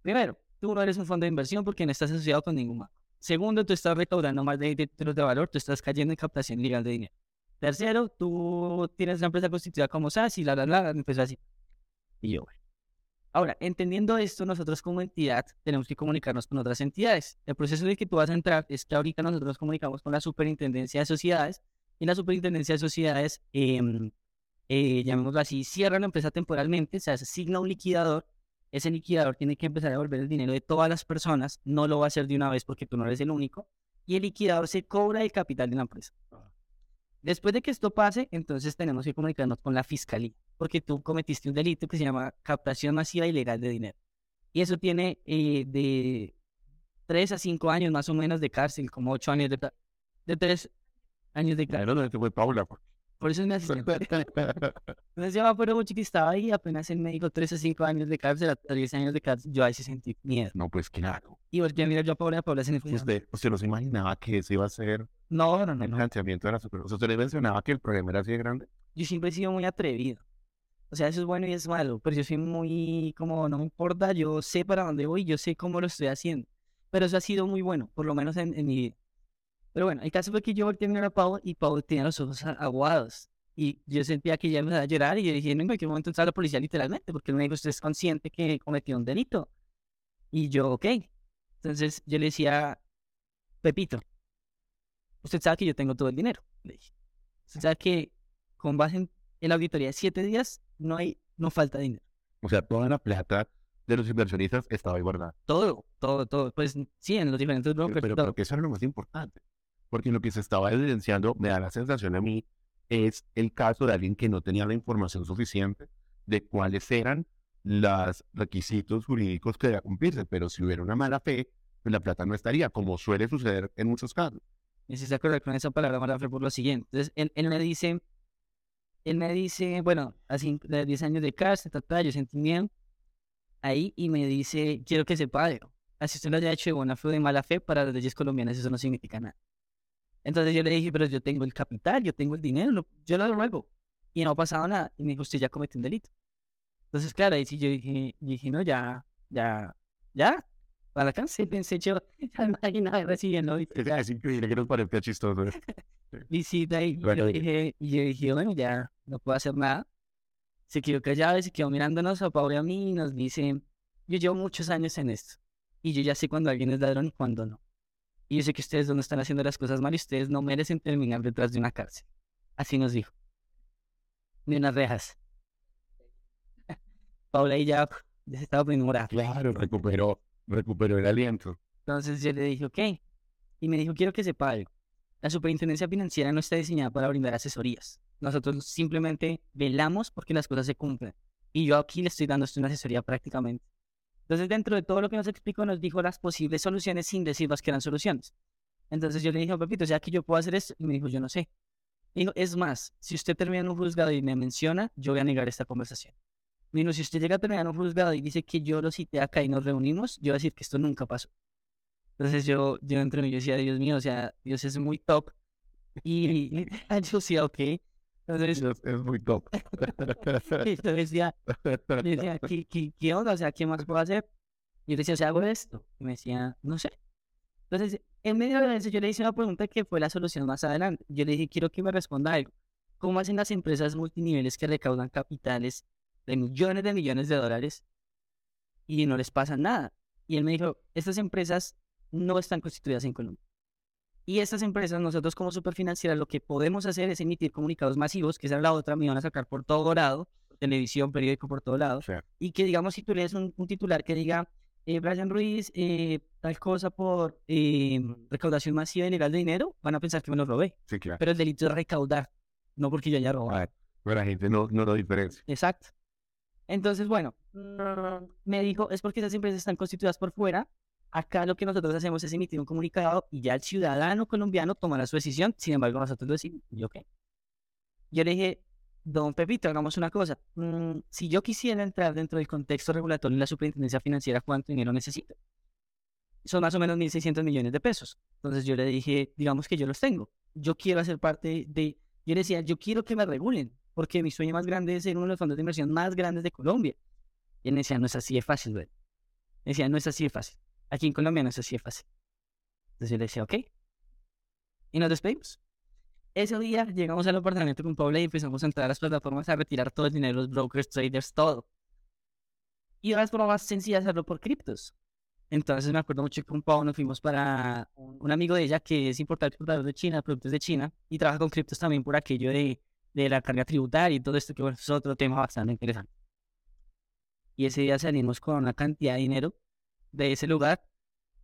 Primero, tú no eres un fondo de inversión porque no estás asociado con ningún banco. Segundo, tú estás recaudando más de títulos de valor, tú estás cayendo en captación ilegal de dinero. Tercero, tú tienes una empresa constituida como SAS y la, la, la, empezó así. Y yo, bueno. Ahora, entendiendo esto, nosotros como entidad tenemos que comunicarnos con otras entidades. El proceso de que tú vas a entrar es que ahorita nosotros nos comunicamos con la Superintendencia de Sociedades y la Superintendencia de Sociedades, eh, eh, llamémoslo así, cierra la empresa temporalmente, se asigna un liquidador. Ese liquidador tiene que empezar a devolver el dinero de todas las personas, no lo va a hacer de una vez porque tú no eres el único, y el liquidador se cobra el capital de la empresa. Después de que esto pase, entonces tenemos que comunicarnos con la fiscalía, porque tú cometiste un delito que se llama captación masiva ilegal de dinero. Y eso tiene eh, de 3 a 5 años más o menos de cárcel, como 8 años de, de 3 años de cárcel. No, fue Paula. Por eso es mi asistente. Entonces yo me acuerdo mucho que estaba ahí, apenas él me dijo 3 a 5 años de cárcel, a 10 años de cárcel, yo ahí se sentí miedo. No, pues claro. Y volví a mirar yo a Paula, a Paula se me fue. Usted, usted no se imaginaba que ese iba a ser no, no, no. el financiamiento de la super. O sea, usted le mencionaba que el problema era así de grande. Yo siempre he sido muy atrevido. O sea, eso es bueno y es malo, pero yo soy muy, como, no me importa, yo sé para dónde voy, yo sé cómo lo estoy haciendo. Pero eso ha sido muy bueno, por lo menos en, en mi vida. Pero bueno, el caso fue que yo volteé a mirar a Pau y Pau tenía los ojos aguados. Y yo sentía que ya me iba a llorar y yo dije, no, en cualquier momento entra la policía literalmente, porque el médico usted es consciente que cometió un delito. Y yo, ok. Entonces yo le decía, Pepito, usted sabe que yo tengo todo el dinero. Le dije, usted sabe que con base en, la auditoría de siete días, no hay, no falta dinero. O sea, toda la plata de los inversionistas estaba ahí guardada. Todo, todo, todo. Pues sí, en los diferentes Pero, brokers. pero todo. creo que eso era lo más importante. Porque lo que se estaba evidenciando, me da la sensación a mí, es el caso de alguien que no tenía la información suficiente de cuáles eran los requisitos jurídicos que debía cumplirse. Pero si hubiera una mala fe, pues la plata no estaría, como suele suceder en muchos casos. Se acuerda con esa palabra mala fe por lo siguiente. Entonces, él, él me dice, él me dice, bueno, así de 10 años de cárcel, ta, ta, yo sentí miedo ahí y me dice, quiero que sepa algo. Así usted lo haya hecho de buena fe o de mala fe, para las leyes colombianas eso no significa nada. Entonces yo le dije, pero yo tengo el capital, yo tengo el dinero, lo- yo lo devuelvo. Y no ha pasado nada. Y me dijo, usted ya cometió un delito. Entonces, claro, ahí sí yo dije, dije, no, ya, ya, ya, para la cárcel, pensé yo, ya imaginaba recibiendo Es, es increíble que nos parezca chistoso. ¿eh? visita y Bueno, yo dije, y yo dije, bueno, ya no puedo hacer nada. Se quedó callado y se quedó mirándonos a Pablo y a mí y nos dice, yo llevo muchos años en esto y yo ya sé cuando alguien es ladrón y cuando no. Y yo sé que ustedes no están haciendo las cosas mal y ustedes no merecen terminar detrás de una cárcel. Así nos dijo. De unas rejas. Paula y ya, ya se estaba poniendo. Claro, recuperó, recuperó el aliento. Entonces yo le dije, ok. Y me dijo, quiero que sepa algo. La superintendencia financiera no está diseñada para brindar asesorías. Nosotros simplemente velamos porque las cosas se cumplen. Y yo aquí le estoy dando una asesoría prácticamente. Entonces, dentro de todo lo que nos explicó, nos dijo las posibles soluciones sin decirnos que eran soluciones. Entonces yo le dije, Pepito, o sea que yo puedo hacer esto. Y me dijo, yo no sé. Me dijo, es más, si usted termina en un juzgado y me menciona, yo voy a negar esta conversación. Me dijo, si usted llega a terminar en un juzgado y dice que yo lo cité acá y nos reunimos, yo voy a decir que esto nunca pasó. Entonces yo, yo entre mí yo decía, Dios mío, o sea, Dios es muy top. Y literal, yo decía, ok. Entonces, Es, es muy top. yo decía, yo decía, ¿qué, qué, qué onda? O sea, ¿qué más puedo hacer? Y yo decía, o sea, hago esto. Y me decía, no sé. Entonces, en medio de eso, yo le hice una pregunta que fue la solución más adelante. Yo le dije, quiero que me responda algo. ¿Cómo hacen las empresas multiniveles que recaudan capitales de millones de millones de dólares y no les pasa nada? Y él me dijo, estas empresas no están constituidas en Colombia. Y estas empresas, nosotros como superfinanciera, lo que podemos hacer es emitir comunicados masivos, que esa es la otra, me van a sacar por todo lado, televisión, periódico, por todo lado y que digamos si tú lees un, un titular que diga eh, Brian Ruiz eh, tal cosa por eh, recaudación masiva ilegal de dinero, van a pensar que me lo robé. sí, claro. Pero el delito es recaudar, no porque yo haya robado. Ah, Pero la gente no, no lo diferencia. Exacto. Entonces, bueno, mm, me dijo, es porque esas empresas están constituidas por fuera. Acá lo que nosotros hacemos es emitir un comunicado y ya el ciudadano colombiano tomará su decisión. Sin embargo, nosotros decimos. Yo, ¿qué? Yo le dije, don Pepito, hagamos una cosa. Mm, si yo quisiera entrar dentro del contexto regulatorio de la superintendencia financiera, ¿cuánto dinero necesito? Son más o menos 1.600 millones de pesos. Entonces yo le dije, digamos que yo los tengo. Yo quiero hacer parte de... Yo le decía, yo quiero que me regulen, porque mi sueño más grande es ser uno de los fondos de inversión más grandes de Colombia. Y él decía, no es así de fácil, güey. Decía, no es así de fácil. Aquí en Colombia no es así de fácil. Entonces yo le decía, ok. Y nos despedimos. Ese día llegamos al apartamento con Paula y empezamos a entrar a las plataformas a retirar todo el dinero, los brokers, traders, todo. Y ahora es forma más sencilla hacerlo por criptos. Entonces me acuerdo mucho que con Pau nos fuimos para un amigo de ella que es importador de China, productos de China, y trabaja con criptos también por aquello de, de la carga tributaria y todo esto, que bueno, es otro tema bastante interesante. Y ese día salimos con una cantidad de dinero de ese lugar.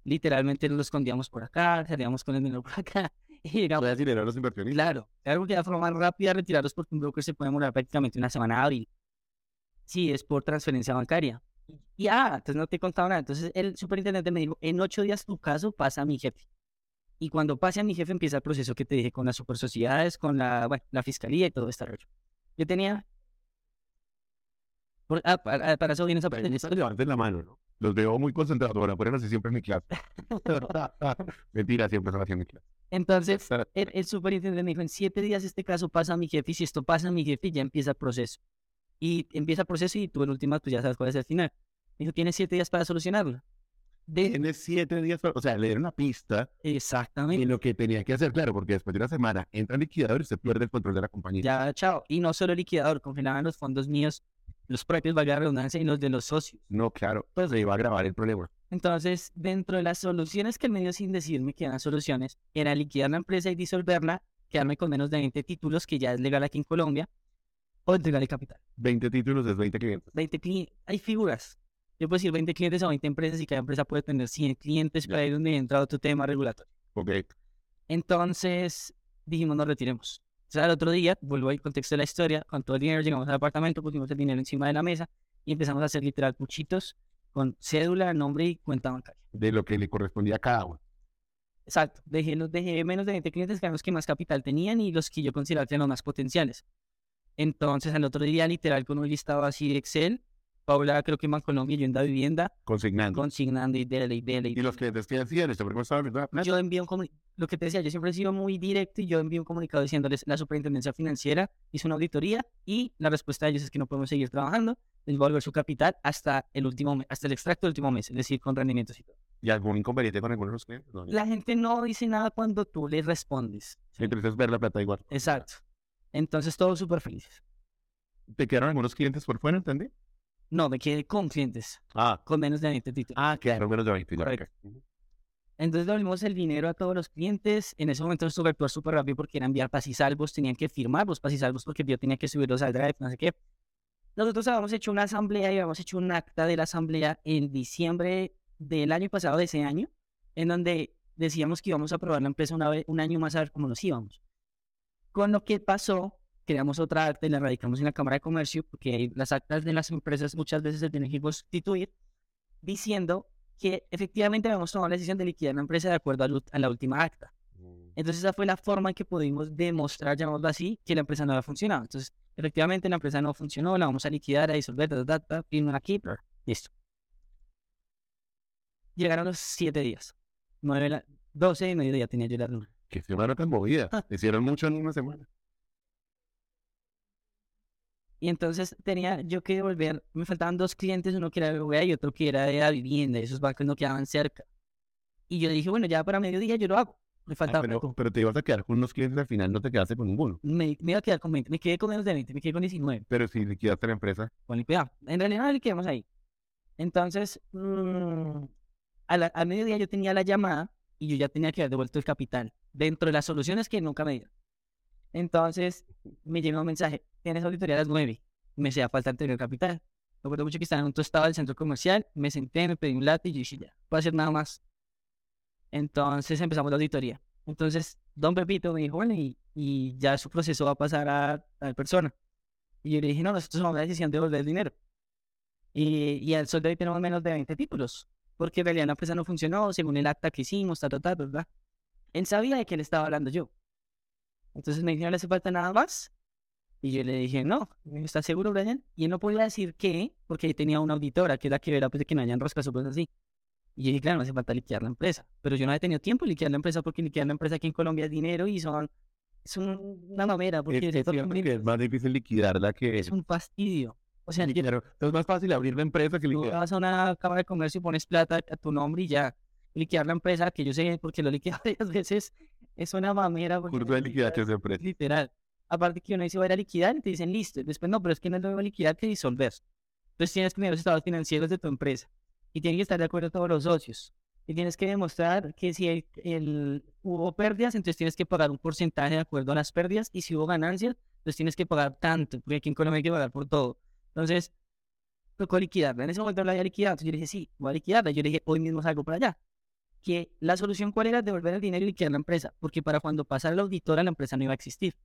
Literalmente lo escondíamos por acá, salíamos con el dinero por acá. Y llegamos, ¿Puede decir dinero a los inversionistas? claro, algo que la forma más rápida retirarlos porque un broker se puede demorar prácticamente una semana hábil. Sí, es por transferencia bancaria. Y ah, entonces no te he contado nada. Entonces el superintendente me dijo, en ocho días tu caso pasa a mi jefe. Y cuando pase a mi jefe empieza el proceso que te dije con las super sociedades, con la, bueno, la fiscalía y todo este rollo. Yo tenía... por- ah, para, para eso viene esa parte. La mano, ¿no? Los veo muy concentrados. Ahora, ponen así siempre en mi clase. Mentira, siempre son así en mi clase. Entonces, el, el superintendente me dijo, en siete días este caso pasa a mi jefe y si esto pasa a mi jefe ya empieza el proceso. Y empieza el proceso y tú en últimas pues ya sabes cuál es el final. Me dijo, tienes siete días para solucionarlo. De... Tienes siete días, para- o sea, le dieron una pista Exactamente. y lo que tenía que hacer, claro, porque después de una semana entra el liquidador y se pierde el control de la compañía. Ya, chao. Y no solo el liquidador, congelaban los fondos míos, los propios, valga la redundancia, y los de los socios. No, claro, pues se iba a agravar el problema. Entonces, dentro de las soluciones que él me dio sin decirme que eran soluciones, era liquidar la empresa y disolverla, quedarme con menos de 20 títulos, que ya es legal aquí en Colombia, o entregar el capital. 20 títulos es 20 clientes. 20 clientes, hay figuras. Yo puedo decir 20 clientes o 20 empresas y cada empresa puede tener 100 clientes, ahí es donde entra otro tema regulatorio. Ok. Entonces dijimos, nos retiremos. Sea, el otro día, vuelvo al contexto de la historia, con todo el dinero llegamos al apartamento, pusimos el dinero encima de la mesa y empezamos a hacer literal puchitos con cédula, nombre y cuenta bancaria. De lo que le correspondía a cada uno. Exacto, dejé, los, dejé menos de 20 clientes que eran los que más capital tenían y los que yo consideraba que eran los más potenciales. Entonces, al otro día, literal, con un listado así de Excel, Paula, creo que en Colombia, yo en la vivienda, Consignando. consignando y dele, y dele. y Y los clientes que decían, esto estaba yo envío un comunicado, lo que te decía, yo siempre he sido muy directo y yo envío un comunicado diciéndoles, la superintendencia financiera hizo una auditoría y la respuesta de ellos es que no podemos seguir trabajando, les va a volver su capital hasta el último mes, hasta el extracto del último mes, es decir, con rendimientos y todo. ¿Y algún inconveniente con alguno de los clientes? No, La gente no dice nada cuando tú les respondes. Entonces es ver la plata igual. Exacto. Entonces todos súper felices. ¿Te quedaron algunos clientes por fuera, entendí? No, me quedé con clientes, Ah, con menos de 20 títulos. ah, quedaron menos de 20. ya, Correcto. ok. Ujú. Entonces devolvimos el dinero a todos los clientes. En ese momento estuve actuar súper rápido porque era enviar pasisalvos, tenían que firmar los pasisalvos porque yo tenía que subirlos al drive, no sé qué. Nosotros habíamos hecho una asamblea y habíamos hecho un acta de la asamblea en diciembre del año pasado, de ese año, en donde decíamos que íbamos a probar la empresa una vez, un año más a ver cómo nos íbamos. Con lo que pasó, creamos otra acta y la radicamos en la Cámara de Comercio, porque las actas de las empresas muchas veces se tienen que constituir, diciendo que efectivamente habíamos tomado la decisión de liquidar la empresa de acuerdo a, la última acta. Entonces esa fue la forma en que pudimos demostrar, llamémoslo así, que la empresa no había funcionado. Entonces, efectivamente la empresa no funcionó, la vamos a liquidar, a disolver, ta, ta, ta, firma aquí, listo. Llegaron los siete días. Nueve, doce y mediodía tenía yo la luna. Que semana tan movida. Ah. Hicieron mucho en una semana. Y entonces tenía yo que devolver, me faltaban dos clientes, uno que era de BBVA y otro que era de la vivienda, esos bancos no quedaban cerca. Y yo dije, bueno, ya para mediodía yo lo hago. Me Ah, faltaba pero, te ibas a quedar con unos clientes al final, no te quedaste con ninguno. Me, me iba a quedar con 20, me quedé con menos de 20, me quedé con 19. Pero si liquidaste la empresa, Ponle cuidado. En realidad no le quedamos ahí. Entonces, mm, a la- al mediodía yo tenía la llamada y yo ya tenía que haber devuelto el capital dentro de las soluciones que nunca me dieron. Entonces, me llegó un mensaje, tienes auditoría a las 9. Me hacía falta el capital. Me acuerdo mucho que estaba en un tostado del centro comercial, me senté, me pedí un latte y yo dije, ya, puedo hacer nada más. Entonces empezamos la auditoría. Entonces, don Pepito me dijo, bueno, y, y ya su proceso va a pasar a tal persona. Y yo le dije, no, nosotros tomamos la decisión de devolver el dinero. Y, y al sol de hoy tenemos menos de 20 títulos, porque en realidad la empresa no funcionó según el acta que hicimos, ta, ta, ta, ¿verdad? Él sabía de qué le estaba hablando yo. Entonces me dijo, no le hace falta nada más. Y yo le dije, no, ¿estás seguro, Brian? Y él no podía decir qué, porque tenía una auditora que era que era pues, de que no hayan roscas o cosas así. Y yo dije, claro, no hace falta liquidar la empresa. Pero yo no había tenido tiempo de liquidar la empresa porque liquidar la empresa aquí en Colombia es dinero y son, es un- una mamera, porque es, es, es que es más difícil liquidarla que es un fastidio. O sea, liquidar. Es más fácil abrir la empresa que Tú liquidar. vas a una cámara de comercio y pones plata a tu nombre y ya. Liquidar la empresa, que yo sé porque lo he liquidado varias veces, es una mamera. Curso de liquidación de empresa. Literal. Aparte que uno dice, voy a liquidar y te dicen, listo. Y Después, no, pero es que no es lo mismo liquidar que disolver. Entonces tienes que tener los estados financieros de tu empresa. Y tienen que estar de acuerdo todos los socios. Y tienes que demostrar que si el, el- hubo pérdidas, entonces tienes que pagar un porcentaje de acuerdo a las pérdidas. Y si hubo ganancias, entonces tienes que pagar tanto. Porque aquí en Colombia hay que pagar por todo. Entonces, tocó liquidarla. En ese momento la había liquidado. Entonces yo le dije, sí, voy a liquidarla. Yo le dije, hoy mismo salgo para allá. Que la solución cuál era devolver el dinero y liquidar la empresa. Porque para cuando pasara la auditora, la empresa no iba a existir.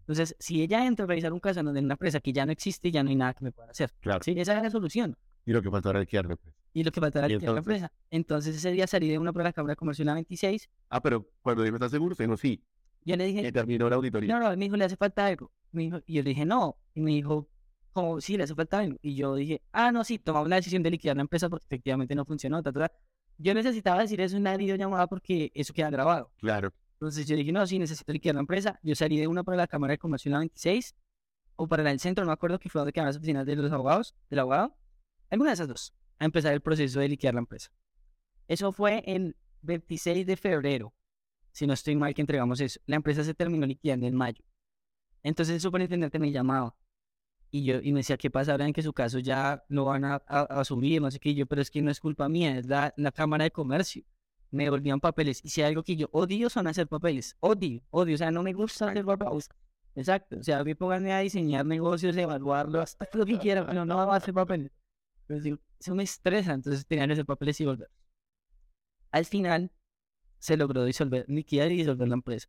Entonces, si ella entra a revisar un caso en donde una empresa que ya no existe, ya no hay nada que me pueda hacer. Claro. Sí, esa era la solución. Y lo que faltó era liquidar la empresa. Y lo que faltaba ¿Y era liquidar la empresa. Entonces, ese día salí de una prueba de la Cámara Comercial a 26. Ah, pero cuando dijo, ¿estás seguro? Dijo, sí. Yo le dije, Y terminó la auditoría. no, no, me dijo, le hace falta algo. Me dijo, y yo le dije, no. Y me dijo, como, sí, le hace falta algo. Y yo dije, ah, no, sí, tomamos la decisión de liquidar la empresa porque efectivamente no funcionó. ta, ta, ta. Yo necesitaba decir eso en la videollamada porque eso queda grabado. Claro. Entonces yo dije, no, sí, necesito liquidar la empresa. Yo salí de una para la Cámara de Comercio en la 26 o para la del centro, no me acuerdo que fue donde quedaban las oficinas de los abogados, del abogado. Alguna de esas dos, a empezar el proceso de liquidar la empresa. Eso fue el 26 de febrero, si no estoy mal que entregamos eso. La empresa se terminó liquidando en mayo. Entonces el superintendente me llamaba y yo y me decía, ¿qué pasa ahora en que su caso ya lo van a, a, a subir? No sé qué, yo, pero es que no es culpa mía, es la, la Cámara de Comercio me devolvían papeles. Y si hay algo que yo odio son hacer papeles. Odio, odio. O sea, no me gusta hacer papeles. Exacto. O sea, a mí pónganme a diseñar negocios, evaluarlo, hasta lo que quiera, pero no vamos a hacer papeles. Digo, eso me estresa, entonces tenían que hacer papeles y volver. Al final, se logró disolver, liquidar y disolver la empresa.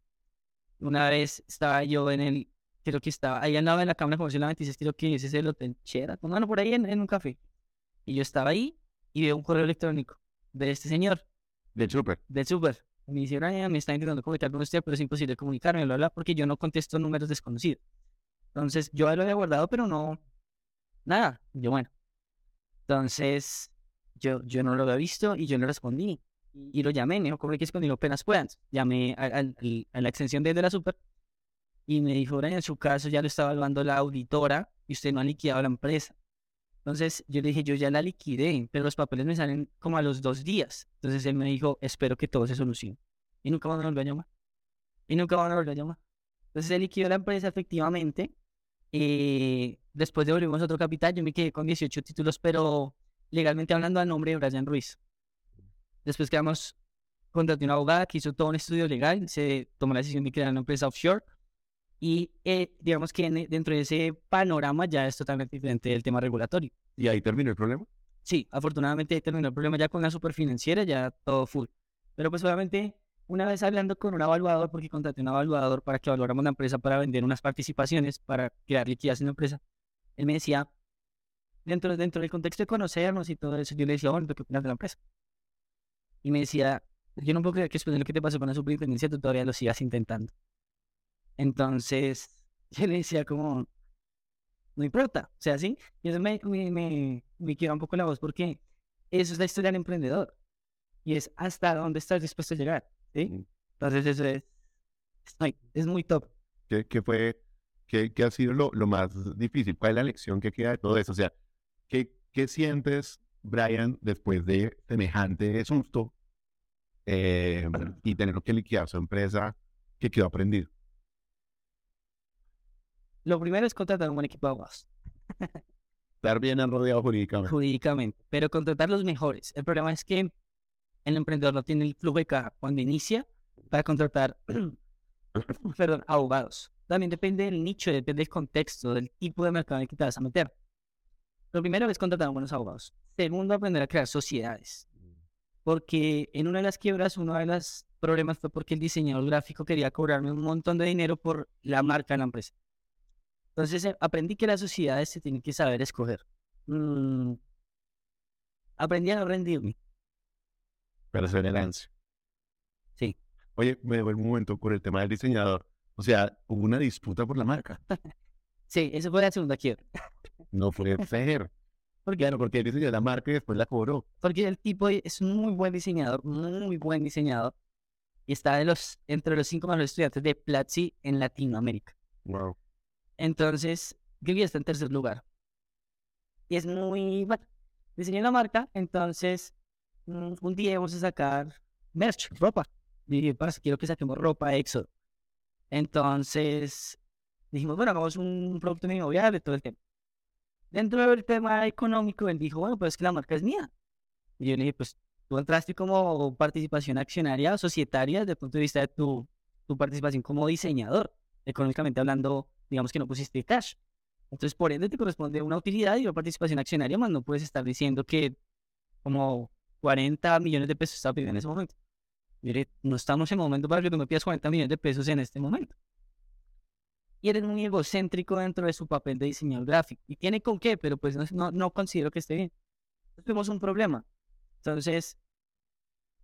Una vez estaba yo en el, creo que estaba, ahí andaba en la Cámara Comercial la 26, creo que ese es el Hotel Chera, bueno, por ahí en, en un café. Y yo estaba ahí y veo un correo electrónico de este señor, Del súper. del súper. Me dice, me está intentando comunicar con usted, pero es imposible comunicarme, bla, bla, porque yo no contesto números desconocidos. Entonces, yo lo había guardado, pero no, nada. Yo, bueno. Entonces, yo, yo no lo había visto y yo no respondí. Y, y lo llamé, me dijo, comunique conmigo apenas puedan. Llamé a, al- al- a la extensión de, de la super y me dijo, en su caso ya lo está evaluando la auditora y usted no ha liquidado la empresa. Entonces yo le dije, yo ya la liquidé, pero los papeles me salen como a los dos días. Entonces él me dijo, espero que todo se solucione. Y nunca van a volver a llamar. Y nunca van a volver a llamar. Entonces él liquidó la empresa efectivamente. Y después devolvimos otro capital. Yo me quedé con 18 títulos, pero legalmente hablando a nombre de Brian Ruiz. Después quedamos, contraté una abogada que hizo todo un estudio legal. Se tomó la decisión de crear una empresa offshore. Y eh, digamos que en- dentro de ese panorama ya es totalmente diferente del tema regulatorio. Y ahí terminó el problema. Sí, afortunadamente ahí terminó el problema ya con la superfinanciera, ya todo full. Pero pues obviamente, una vez hablando con un evaluador, porque contraté un evaluador para que evaluáramos la empresa para vender unas participaciones, para crear liquidez en la empresa, él me decía, dentro, dentro del contexto de conocernos y todo eso, yo le decía, bueno, ¿tú ¿qué opinas de la empresa? Y me decía, yo no puedo creer que después de lo que te pasó con la superintendencia, tú todavía lo sigas intentando. Entonces, yo le decía como, no importa, o sea, sí, y eso me, me, me, me quiebra un poco la voz porque eso es la historia del emprendedor y es hasta dónde estás dispuesto a llegar, ¿sí? Entonces eso es, es, muy- top. ¿Qué, qué fue, qué, qué ha sido lo, lo más difícil? ¿Cuál es la lección que queda de todo eso? O sea, ¿qué, qué sientes, Brian, después de semejante susto eh, y tener que liquidar su empresa que quedó aprendido? Lo primero es contratar un buen equipo de abogados, Estar bien rodeado jurídicamente. jurídicamente, pero contratar los mejores. El problema es que el emprendedor no tiene el flujo de caja cuando inicia para contratar, perdón, abogados. También depende del nicho, depende del contexto, del tipo de mercado en el que te vas a meter. Lo primero es contratar buenos abogados. Segundo, aprender a crear sociedades. Porque en una de las quiebras, uno de los problemas fue porque el diseñador gráfico quería cobrarme un montón de dinero por la marca de la empresa. Entonces eh, aprendí que las sociedades se tienen que saber escoger. Mm, aprendí a no rendirme. Perseverancia. Sí. Oye, me devuelvo un momento por el tema del diseñador. O sea, hubo una disputa por la marca. Sí, eso fue la segunda quiebra. No fue fair. Porque, Claro, porque él diseñó la marca y después la cobró. porque el tipo es un muy buen diseñador, muy buen diseñador. Y está de los, entre los cinco mejores estudiantes de Platzi en Latinoamérica. Wow. Entonces, ya está en tercer lugar. Y es muy bueno. Diseñé la marca, entonces mm, un día vamos a sacar merch, ropa. Y dije, "Parce, quiero que saquemos ropa Éxodo. Entonces dijimos, bueno, hagamos un producto inmobiliario, todo el tema. Dentro del tema económico, él dijo, bueno, pues es que la marca es mía. Y yo le dije, pues tú entraste como participación accionaria o societaria desde el punto de vista de tu, tu participación como diseñador. Económicamente hablando, digamos que no pusiste cash. Entonces, por ende, te corresponde una utilidad y una participación accionaria, más no puedes estar diciendo que como 40 millones de pesos está pidiendo en ese momento. Mire, no estamos en el momento para que tú me pidas 40 millones de pesos en este momento. Y eres muy egocéntrico dentro de su papel de diseñador gráfico. Y tiene con qué, pero pues no, no, considero que esté bien. Entonces, tuvimos un problema. Entonces,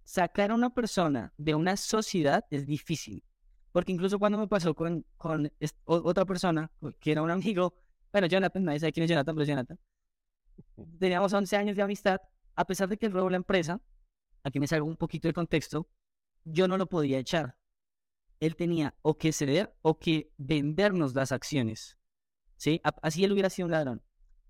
sacar a una persona de una sociedad es difícil. Porque incluso cuando me pasó con, con otra persona, que era un amigo, bueno, Jonathan, nadie sabe quién es Jonathan, pero es Jonathan. Teníamos 11 años de amistad, a pesar de que él robó la empresa, aquí me salgo un poquito del contexto, yo no lo podía echar. Él tenía o que ceder o que vendernos las acciones. ¿Sí? Así él hubiera sido un ladrón.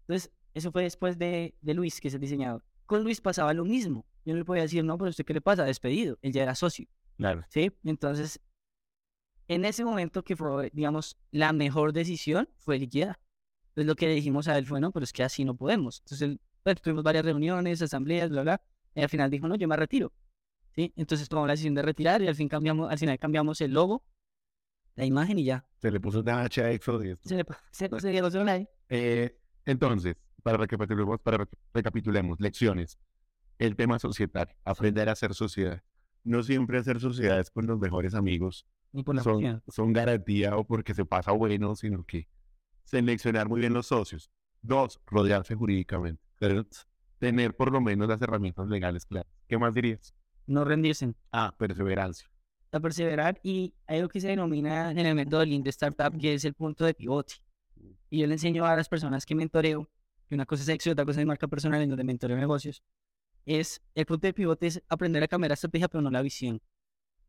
Entonces, eso fue después de, de Luis, que es el diseñador. Con Luis pasaba lo mismo. Yo no le podía decir, no, pero ¿usted qué le pasa? Despedido. Él ya era socio. Claro. ¿sí? Entonces, en ese momento que fue, digamos, la mejor decisión fue liquidar. Entonces lo que le dijimos a él fue, no, pero es que así no podemos. Entonces, pues, tuvimos varias reuniones, asambleas, bla, bla, y al final dijo, no, yo me retiro, ¿sí? Entonces tomamos la decisión de retirar y al fin cambiamos, al final cambiamos el logo, la imagen y ya. Se le puso una H a Exo y esto. Se le se, se le puso una- Eh, entonces, para recapitulemos, para rec- recapitulemos, lecciones. El tema societal, aprender a hacer sociedad. No siempre hacer sociedades con los mejores amigos ni por la son, son garantía o porque se pasa bueno, sino que seleccionar muy bien los socios. Dos, rodearse jurídicamente. Tres, tener por lo menos las herramientas legales claras. ¿Qué más dirías? No rendirse. Ah, perseverancia. A perseverar y hay algo que se denomina en el método Lean de Startup, que es el punto de pivote. Y yo le enseño a las personas que mentoreo, que una cosa es éxito, otra cosa es marca personal, en donde mentoreo negocios, es el punto de pivote es aprender a cambiar la estrategia, pero no la visión.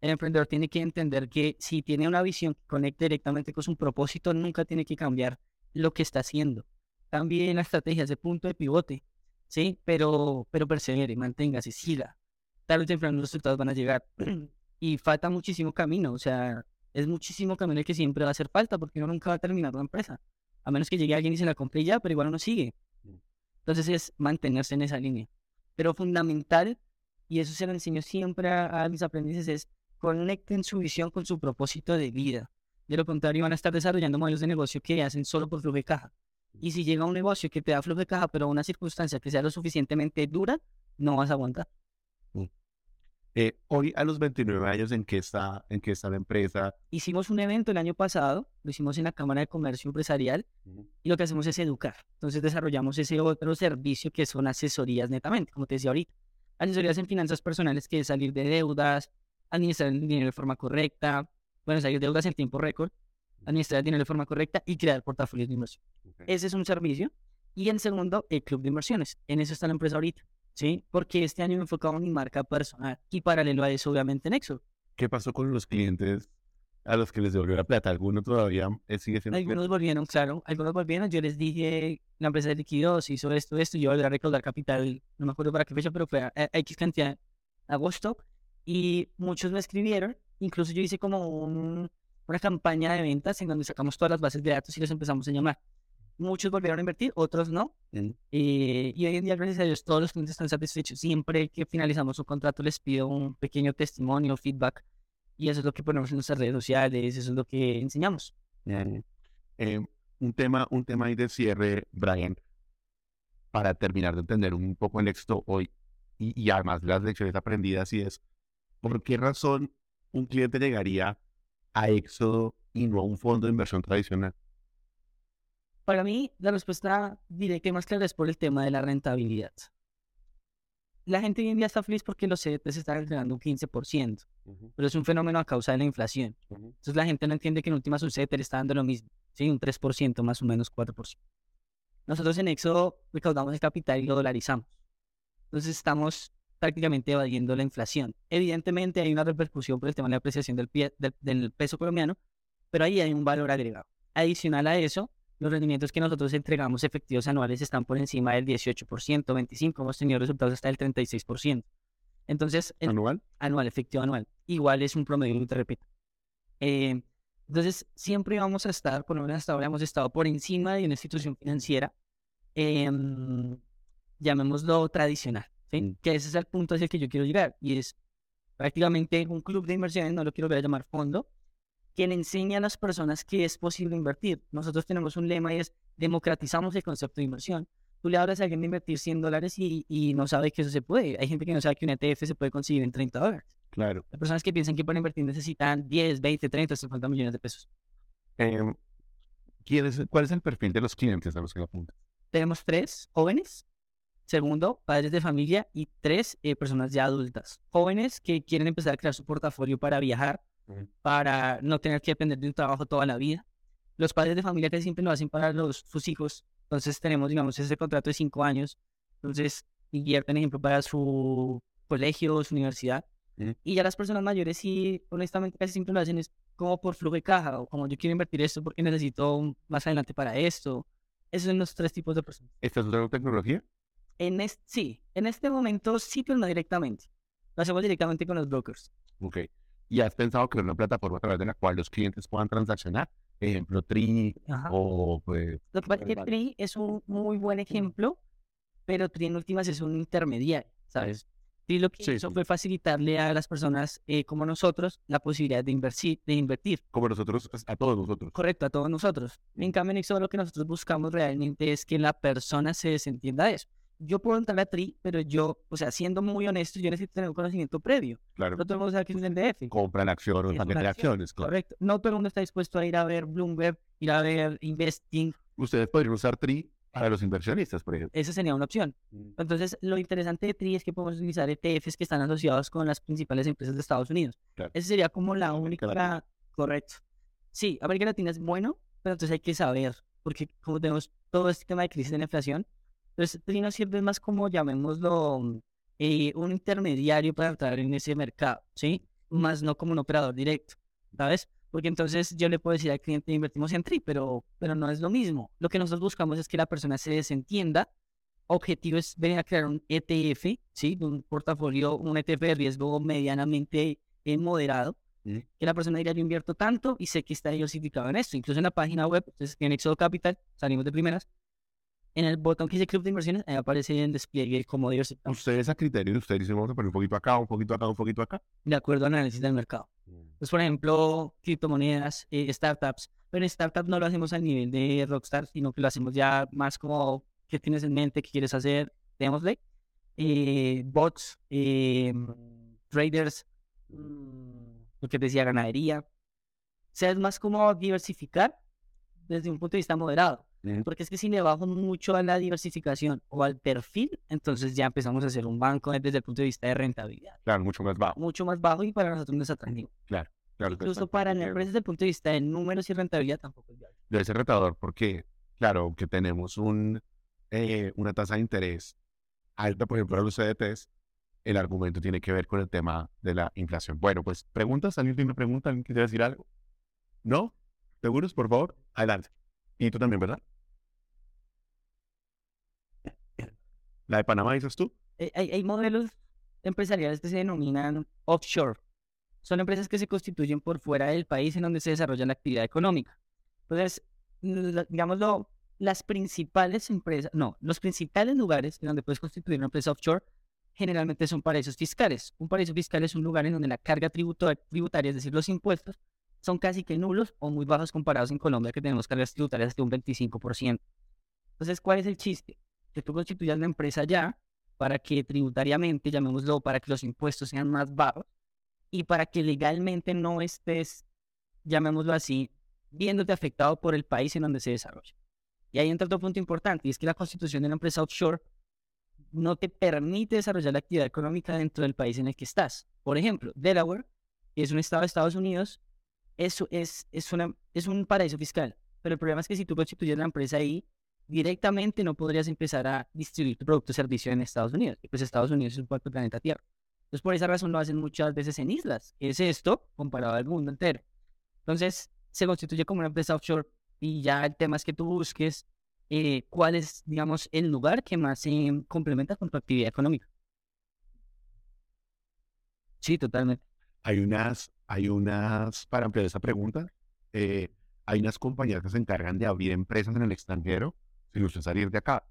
El emprendedor tiene que entender que si tiene una visión que conecte directamente con su propósito, nunca tiene que cambiar lo que está haciendo. Cambie la estrategia, ese punto de pivote, ¿sí? Pero, pero persevere, manténgase, siga. Tarde o temprano los resultados van a llegar. y falta muchísimo camino, o sea, es muchísimo camino el que siempre va a hacer falta, porque uno nunca va a terminar la empresa. A menos que llegue alguien y se la compre y ya, pero igual uno sigue. Entonces es mantenerse en esa línea. Pero fundamental, y eso se lo enseño siempre a, a mis aprendices, es conecten su visión con su propósito de vida. De lo contrario, van a estar desarrollando modelos de negocio que hacen solo por flujo de caja. Y si llega un negocio que te da flujo de caja, pero una circunstancia que sea lo suficientemente dura, no vas a aguantar. Eh, hoy, a los 29 años, ¿en qué está, en qué está la empresa? Hicimos un evento el año pasado, lo hicimos en la Cámara de Comercio Empresarial, y lo que hacemos es educar. Entonces desarrollamos ese otro servicio que son asesorías netamente, como te decía ahorita. Asesorías en finanzas personales, que es salir de deudas, administrar el dinero de forma correcta, bueno, salir de deudas en tiempo récord, administrar el dinero de forma correcta y crear portafolios de inversión. Ese es un servicio. Y en segundo, el club de inversiones. En eso está la empresa ahorita, ¿sí? Porque este año me enfocado en mi marca personal y paralelo a eso, obviamente, Nexo. ¿Qué pasó con los clientes a los que les devolvió la plata? ¿Alguno todavía eh, sigue siendo? Algunos volvieron, claro, algunos volvieron. Yo les dije, la empresa liquidó, se hizo esto, esto, yo volví a recaudar capital, no me acuerdo para qué fecha, pero fue a X cantidad, agosto, y muchos me escribieron. Incluso yo hice como un- una campaña de ventas en donde sacamos todas las bases de datos y los empezamos a llamar. Muchos volvieron a invertir, otros no. Mm. Eh, y hoy en día, gracias a Dios, todos los clientes están satisfechos. Siempre que finalizamos un contrato, les pido un pequeño testimonio, feedback. Y eso es lo que ponemos en nuestras redes sociales, eso es lo que enseñamos. Eh, un, tema, un tema ahí de cierre, Brian, para terminar de entender un poco el éxito hoy y, y además las lecciones aprendidas y es, ¿por qué razón un cliente llegaría a Éxodo y no a un fondo de inversión tradicional? Para mí, la respuesta directa y más clara es por el tema de la rentabilidad. La gente hoy en día está feliz porque los CDTs están entregando un 15%, pero es un fenómeno a causa de la inflación. Entonces la gente no entiende que en últimas un CDT le está dando lo mismo, ¿sí? un 3% más o menos 4%. Nosotros en Éxodo recaudamos el capital y lo dolarizamos. Entonces estamos prácticamente evadiendo la inflación. Evidentemente hay una repercusión por el tema de la apreciación del, pie- del- del peso colombiano, pero ahí hay un valor agregado. Adicional a eso, los rendimientos que nosotros entregamos efectivos anuales están por encima del 18%, 25%, hemos tenido resultados hasta el 36%. Entonces, el ¿Anual? anual, efectivo anual, igual es un promedio, te repito. Eh, entonces, siempre vamos a estar, por lo menos hasta ahora hemos estado por encima de una institución financiera, em, llamémoslo tradicional, ¿sí? Mm. Que ese es el punto hacia el que yo quiero llegar, y es prácticamente un club de inversiones, no lo quiero ver a llamar fondo, le enseña a las personas que es posible invertir. Nosotros tenemos un lema y es democratizamos el concepto de inversión. Tú le hablas a alguien de invertir 100 dólares y, y no sabe que eso se puede. Hay gente que no sabe que un ETF se puede conseguir en 30 dólares. Claro. Hay personas que piensan que para invertir necesitan 10, 20, 30, 50 millones de pesos. Em, ¿quién es- ¿Cuál es el perfil de los clientes a los que apuntan? Tenemos tres jóvenes. Segundo, padres de familia. Y tres, eh, personas ya adultas. Jóvenes que quieren empezar a crear su portafolio para viajar, Ujú. para no tener que depender de un trabajo toda la vida. Los padres de familia que siempre lo hacen para los, sus hijos. Entonces tenemos, digamos, ese contrato de cinco años. Entonces invierten, ejemplo, para su colegio, su universidad. Ujú. Y ya las personas mayores sí, honestamente, casi siempre lo hacen es como por flujo de caja o como yo quiero invertir esto porque necesito más adelante para esto. Esos son los tres tipos de personas. ¿Esta es otra tecnología? En es- sí, en este momento sí, pero no directamente. Lo hacemos directamente con los brokers. Ok. ¿Y has pensado crear una plataforma a través de la cual los clientes puedan transaccionar? Ejemplo, Tri o pues... Lo que pasa es que. Tri es un muy buen ejemplo, pero Tri en últimas es un intermediario, ¿sabes? Sí, lo que Sí, hizo sí. fue facilitarle a las personas eh, como nosotros la posibilidad de invertir, de invertir. Como nosotros, a todos nosotros. Correcto, a todos nosotros. En cambio, en Exo lo que nosotros buscamos realmente es que la persona se desentienda de eso. Yo puedo entrar a TRI, pero yo, o sea, siendo muy honesto, yo necesito tener un conocimiento previo. Claro. No todo el mundo sabe qué es el DF. Compran acciones, acciones. Claro. Correcto. No todo el mundo está dispuesto a ir a ver Bloomberg, ir a ver Investing. Ustedes podrían usar TRI para los inversionistas, por ejemplo. Esa sería una opción. Entonces, lo interesante de TRI es que podemos utilizar ETFs que están asociados con las principales empresas de Estados Unidos. Claro. Esa sería como la única. Latina. Correcto. Sí, América Latina es bueno, pero entonces hay que saber, porque como tenemos todo este tema de crisis de la inflación, entonces TRI nos sirve más como, llamémoslo, eh, un intermediario para entrar en ese mercado, ¿sí? Más no como un operador directo, ¿sabes? Porque entonces yo le puedo decir al cliente, invertimos en TRI, pero, pero no es lo mismo. Lo que nosotros buscamos es que la persona se desentienda. Objetivo es venir a crear un ETF, ¿sí? Un portafolio, un ETF de riesgo medianamente eh, moderado. Ujú. Que la persona diga, yo invierto tanto y sé que está diversificado en esto. Incluso en la página web, entonces en Exodo Capital, salimos de primeras. En el botón que dice Club de Inversiones, ahí aparece en despliegue como diversificado, Ustedes a criterio de ustedes dicen, vamos a poner un poquito acá, un poquito acá, un poquito acá. de acuerdo al análisis del mercado. Pues, por ejemplo, criptomonedas, eh, startups. Pero en startups no lo hacemos al nivel de Rockstar, sino que lo hacemos ya más como qué tienes en mente, qué quieres hacer, démosle. Eh, bots, eh, traders, mm, lo que decía, ganadería. O sea, es más como diversificar desde un punto de vista moderado. Porque es que si le bajo mucho a la diversificación o al perfil, entonces ya empezamos a hacer un banco desde el punto de vista de rentabilidad. Claro, mucho más bajo. Mucho más bajo y para nosotros no es atractivo. Claro, Incluso para la empresa desde el punto de vista de números y rentabilidad tampoco es viable. Debe ser retador porque, claro, que tenemos un, eh, una tasa de interés alta, por ejemplo, a los CDTs, el argumento tiene que ver con el tema de la inflación. Bueno, pues preguntas, ¿alguien tiene una pregunta? ¿Alguien quiere decir algo? ¿No? ¿Seguros, por favor? Adelante. Y tú también, ¿verdad? ¿La de Panamá dices tú? Hay, hay modelos empresariales que se denominan offshore. Son empresas que se constituyen por fuera del país en donde se desarrolla la actividad económica. Entonces, digámoslo, las principales empresas, no, los principales lugares en donde puedes constituir una empresa offshore generalmente son paraísos fiscales. Un paraíso fiscal es un lugar en donde la carga tributa- tributaria, es decir, los impuestos, son casi que nulos o muy bajos comparados en Colombia, que tenemos cargas tributarias de un 25%. Entonces, ¿cuál es el chiste? Que tú constituyas la empresa ya para que tributariamente, llamémoslo, para que los impuestos sean más bajos y para que legalmente no estés, llamémoslo así, viéndote afectado por el país en donde se desarrolla. Y ahí entra otro punto importante, y es que la constitución de una empresa offshore no te permite desarrollar la actividad económica dentro del país en el que estás. Por ejemplo, Delaware, que es un estado de Estados Unidos, eso es, es, una, es un paraíso fiscal. Pero el problema es que si tú constituyes la empresa ahí, directamente no podrías empezar a distribuir tu producto o servicio en Estados Unidos. Y pues Estados Unidos es un cuarto planeta Tierra. Entonces, por esa razón lo hacen muchas veces en islas. ¿Qué es esto comparado al mundo entero? Entonces, se constituye como una empresa offshore y ya el tema es que tú busques eh, cuál es, digamos, el lugar que más se complementa con tu actividad económica. Sí, totalmente. Hay unas, hay unas, para ampliar esa pregunta, eh, hay unas compañías que se encargan de abrir empresas en el extranjero sin usted salir de acá.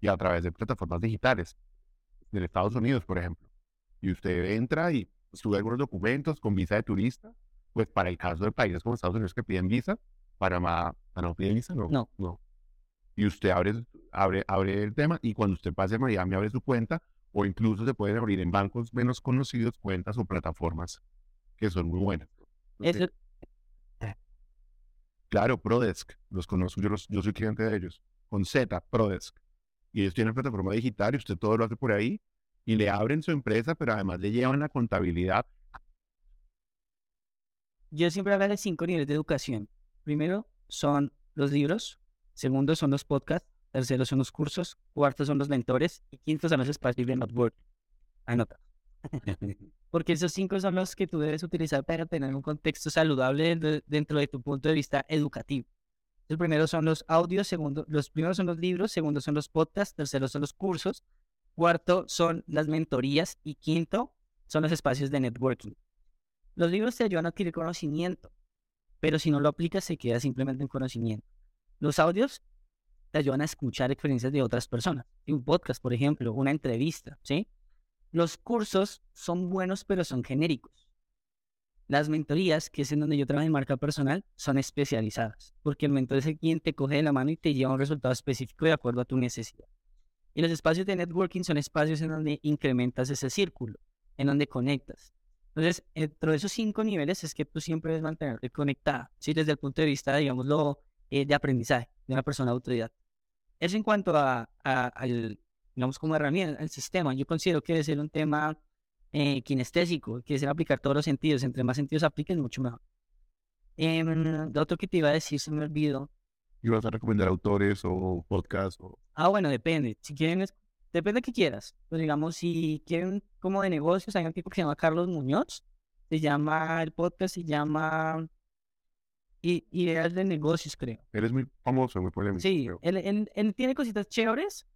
y a través de plataformas digitales, en Estados Unidos, por ejemplo. Y usted entra y sube algunos documentos con visa de turista, pues para el caso de países como Estados Unidos que piden visa, Panamá, no pide visa, no. No. no. Y usted abre, abre, abre el tema y cuando usted pase a Miami abre su cuenta o incluso se pueden abrir en bancos menos conocidos cuentas o plataformas que son muy buenas. Eso, Claro, Prodesk, los conozco, yo, soy cliente de ellos, con Z, Prodesk. Y ellos tienen plataforma digital y usted todo lo hace por ahí y le abren su empresa, pero además le llevan la contabilidad. yo siempre hablo de cinco niveles de educación. Primero son los libros, segundo son los podcasts, tercero son los cursos, cuarto son los mentores y quinto son los espacios de network. Anota. Porque esos cinco son los que tú debes utilizar para tener un contexto saludable de- dentro de tu punto de vista educativo. El primero son los audios, segundo, los primeros son los libros, segundo son los podcasts, tercero son los cursos, cuarto son las mentorías y quinto son los espacios de networking. Los libros te ayudan a adquirir conocimiento, pero si no lo aplicas se queda simplemente en conocimiento. Los audios te ayudan a escuchar experiencias de otras personas. Un podcast, por ejemplo, una entrevista, ¿sí? Los cursos son buenos, pero son genéricos. Las mentorías, que es en donde yo trabajo en marca personal, son especializadas, porque el mentor es el quien te coge de la mano y te lleva a un resultado específico de acuerdo a tu necesidad. Y los espacios de networking son espacios en donde incrementas ese círculo, en donde conectas. Entonces, dentro de esos cinco niveles es que tú siempre debes mantenerte conectada, ¿sí? desde el punto de vista, digámoslo, eh, de aprendizaje de una persona autoridad. Eso en cuanto a, al, digamos, como herramienta, el sistema. Yo considero que debe ser un tema eh, kinestésico, que es aplicar todos los sentidos. Entre más sentidos apliquen, mucho mejor. Eh, lo otro que te iba a decir, se me olvidó. ¿Y vas a recomendar autores o podcasts? O... Ah, bueno, depende. Si quieren, depende de qué quieras. Pues digamos, si quieren como de negocios, hay un tipo que se llama Carlos Muñoz. Se llama, el podcast se llama Ideas de Negocios, creo. Él es muy famoso, muy polémico. Sí, él, él, tiene cositas chéveres.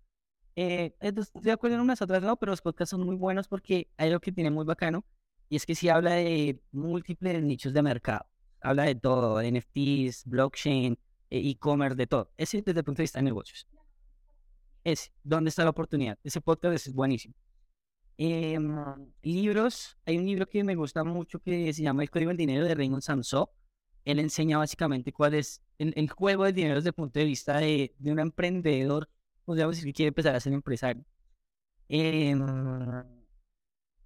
Eh, estoy de acuerdo en unas otras no, pero los podcasts son muy buenos porque hay algo que tiene muy bacano y es que sí habla de múltiples nichos de mercado. Habla de todo, NFTs, blockchain, e, e-commerce, de todo. Ese desde el punto de vista de negocios. Ese, ¿dónde está la oportunidad? Ese podcast es buenísimo. Em, libros, hay un libro que me gusta mucho que se llama El Código del Dinero de Raymond Samson. Él enseña básicamente cuál es el, juego del dinero desde el punto de vista de, de un emprendedor, podríamos decir que quiere empezar a ser empresario. Em,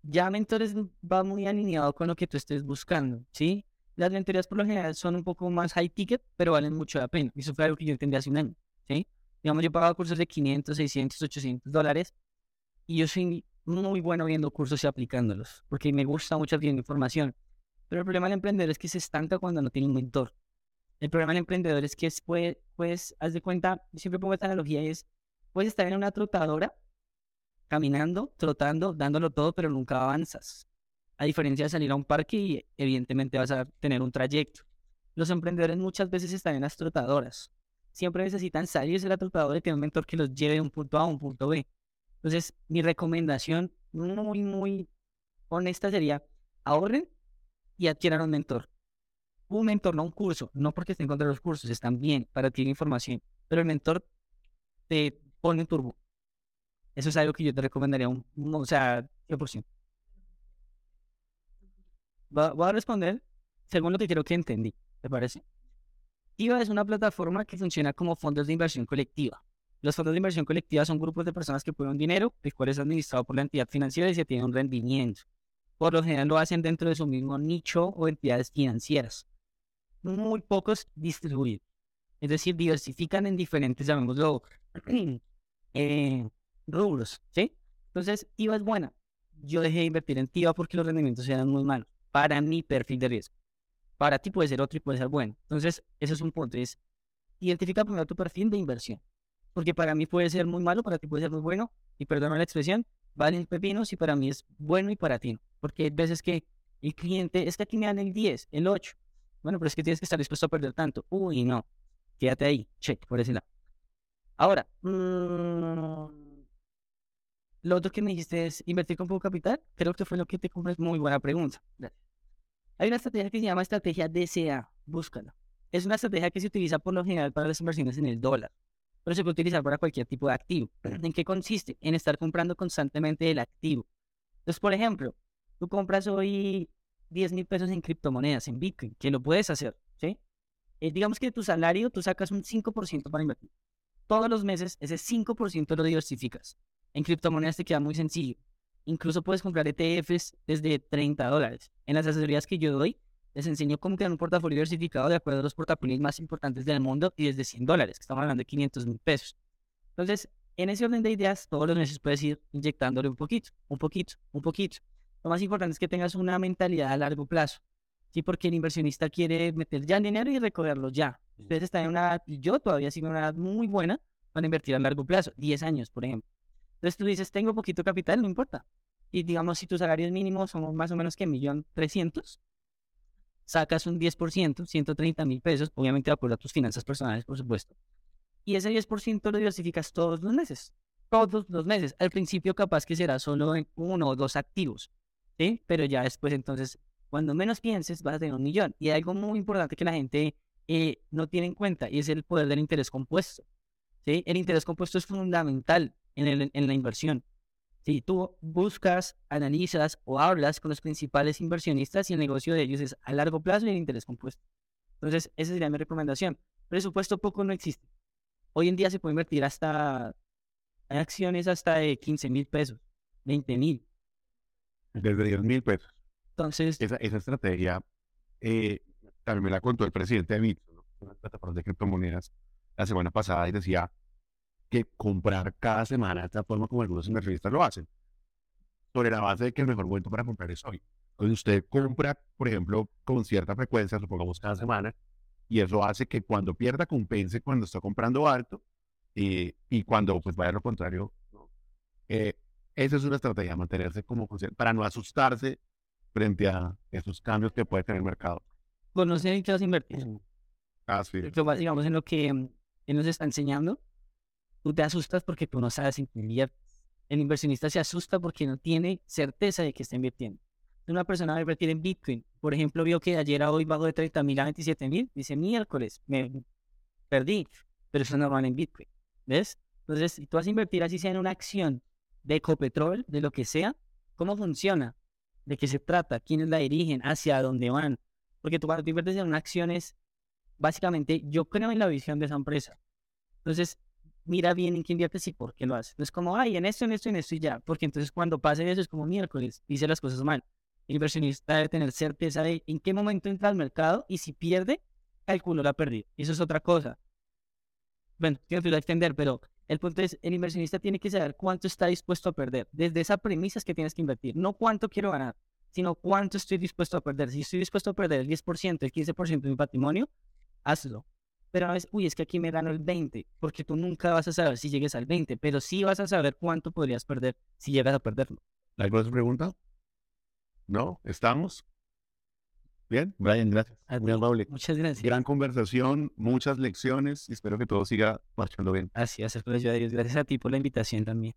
ya mentores va muy alineado con lo que tú estés buscando, ¿sí? Las mentorías por lo general son un poco más high ticket, pero valen mucho la pena. Eso fue algo que yo entendí hace un año, ¿sí? Digamos, yo pagaba cursos de 500, 600, 800 dólares y yo soy muy bueno viendo cursos y aplicándolos, porque me gusta mucho adquirir información. Pero el problema del emprendedor es que se estanca cuando no tiene un mentor. El problema del emprendedor es que después, pues, haz de cuenta, siempre pongo esta analogía, es, puedes estar en una trotadora, caminando, trotando, dándolo todo, pero nunca avanzas. A diferencia de salir a un parque y evidentemente vas a tener un trayecto. Los emprendedores muchas veces están en las trotadoras. Siempre necesitan salirse de la trotadora y tener un mentor que los lleve de un punto A a un punto B. Entonces, mi recomendación muy, muy honesta sería, ahorren y adquieran un mentor. Un mentor, no un curso, no porque estén contra los cursos, están bien para adquirir información, pero el mentor te pone un turbo. Eso es algo que yo te recomendaría, un, o sea, 100% voy a responder según lo que creo que entendí, ¿te parece? IVA es una plataforma que funciona como fondos de inversión colectiva. Los fondos de inversión colectiva son grupos de personas que ponen dinero, el cual es administrado por la entidad financiera y se tiene un rendimiento. Por lo general lo hacen dentro de su mismo nicho o entidades financieras. Muy pocos distribuidos. Es decir, diversifican en diferentes, llamémoslo, eh, rubros, ¿sí? Entonces, IVA es buena. Yo dejé de invertir en TIVA porque los rendimientos eran muy malos para mi perfil de riesgo. Para ti puede ser otro y puede ser bueno. Entonces, ese es un punto, es identifica primero tu perfil de inversión. Porque para mí puede ser muy malo, para ti puede ser muy bueno, y perdona la expresión, valen pepinos y para mí es bueno y para ti no. Porque hay veces que el cliente, es que aquí me dan el 10, el 8. Bueno, pero es que tienes que estar dispuesto a perder tanto. Uy, no. Quédate ahí, check, por ese. Ahora, mmm, lo otro que me dijiste es invertir con poco capital. Creo que fue lo que te compras. Muy buena pregunta. Hay una estrategia que se llama estrategia DCA. Búscala. Es una estrategia que se utiliza por lo general para las inversiones en el dólar, pero se puede utilizar para cualquier tipo de activo. ¿En qué consiste? En estar comprando constantemente el activo. Entonces, por ejemplo, tú compras hoy 10 mil pesos en criptomonedas, en Bitcoin, que lo puedes hacer, ¿sí? Eh, digamos que de tu salario tú sacas un 5% para invertir. Todos los meses ese 5% lo diversificas. En criptomonedas te queda muy sencillo. Incluso puedes comprar ETFs desde 30 dólares. En las asesorías que yo doy, les enseño cómo crear un portafolio diversificado de acuerdo a los portafolios más importantes del mundo y desde 100 dólares, que estamos hablando de 500 mil pesos. Entonces, en ese orden de ideas, todos los meses puedes ir inyectándole un poquito, un poquito, un poquito. Lo más importante es que tengas una mentalidad a largo plazo. Sí, porque el inversionista quiere meter ya el dinero y recogerlo ya. Ustedes están en una, yo todavía sigo en una edad muy buena para invertir a largo plazo, 10 años, por ejemplo. Entonces tú dices, tengo poquito capital, no importa. Y digamos, si tu salario mínimo son más o menos que millón trescientos, sacas un 10%, 130 mil pesos, obviamente de acuerdo a tus finanzas personales, por supuesto. Y ese 10% lo diversificas todos los meses. Todos los meses. Al principio capaz que será solo en uno o dos activos, ¿sí? Pero ya después entonces, cuando menos pienses, vas a tener un millón. Y hay algo muy importante que la gente eh, no tiene en cuenta y es el poder del interés compuesto. ¿sí? El interés compuesto es fundamental en, la inversión. Si tú buscas, analizas o hablas con los principales inversionistas y el negocio de ellos es a largo plazo y en interés compuesto. Entonces, esa sería mi recomendación. Presupuesto poco no existe. Hoy en día se puede invertir hasta, acciones hasta de 15 mil pesos, 20 mil. Desde 10 mil pesos. Entonces, Esa, esa estrategia eh, también me la contó el presidente de Bitso, ¿no? una plataforma de criptomonedas, la semana pasada y decía que comprar cada semana de esta forma como algunos inversionistas lo hacen, sobre la base de que el mejor momento para comprar es hoy. Entonces usted compra, por ejemplo, con cierta frecuencia, supongamos cada semana, y eso hace que cuando pierda compense cuando está comprando alto y, y cuando pues vaya lo contrario. ¿no? Eh, esa es una estrategia, mantenerse como para no asustarse frente a esos cambios que puede tener el mercado. conocer en qué vas a invertir. Así Lo más, digamos, en lo que mm, él nos está enseñando, tú te asustas porque tú no sabes en qué inviertes. El inversionista se asusta porque no tiene certeza de que está invirtiendo. Una persona va a invertir en Bitcoin, por ejemplo, vio que ayer a hoy bajó de 30 mil a 27 mil, dice miércoles, me perdí, pero eso es normal en Bitcoin, ¿ves? Entonces, si tú vas a invertir así sea en una acción de Ecopetrol, de lo que sea, ¿cómo funciona? ¿De qué se trata? ¿Quiénes la dirigen? ¿Hacia dónde van? Porque cuando tú inviertes en una acción es, básicamente, yo creo en la visión de esa empresa. Entonces, mira bien en qué inviertes y por qué lo haces. No es como, ay, en esto, en esto, en esto y ya. Porque entonces cuando pase eso es como miércoles, hice las cosas mal. El inversionista debe tener certeza de en qué momento entra al mercado y si pierde, calculó la pérdida. Eso es otra cosa. Bueno, quiero que extender, pero el punto es, el inversionista tiene que saber cuánto está dispuesto a perder. Desde esa premisa es que tienes que invertir. No cuánto quiero ganar, sino cuánto estoy dispuesto a perder. Si estoy dispuesto a perder el 10%, el 15% de mi patrimonio, hazlo. Pero a veces, uy, es que aquí me gano el 20, porque tú nunca vas a saber si llegues al 20, pero sí vas a saber cuánto podrías perder si llegas a perderlo. ¿Alguna otra pregunta? ¿No? ¿Estamos? Bien, Brian, gracias. Muy amable. Muchas gracias. Gran conversación, muchas lecciones y espero que todo siga marchando bien. Así, colegio de Dios. Gracias a ti por la invitación también.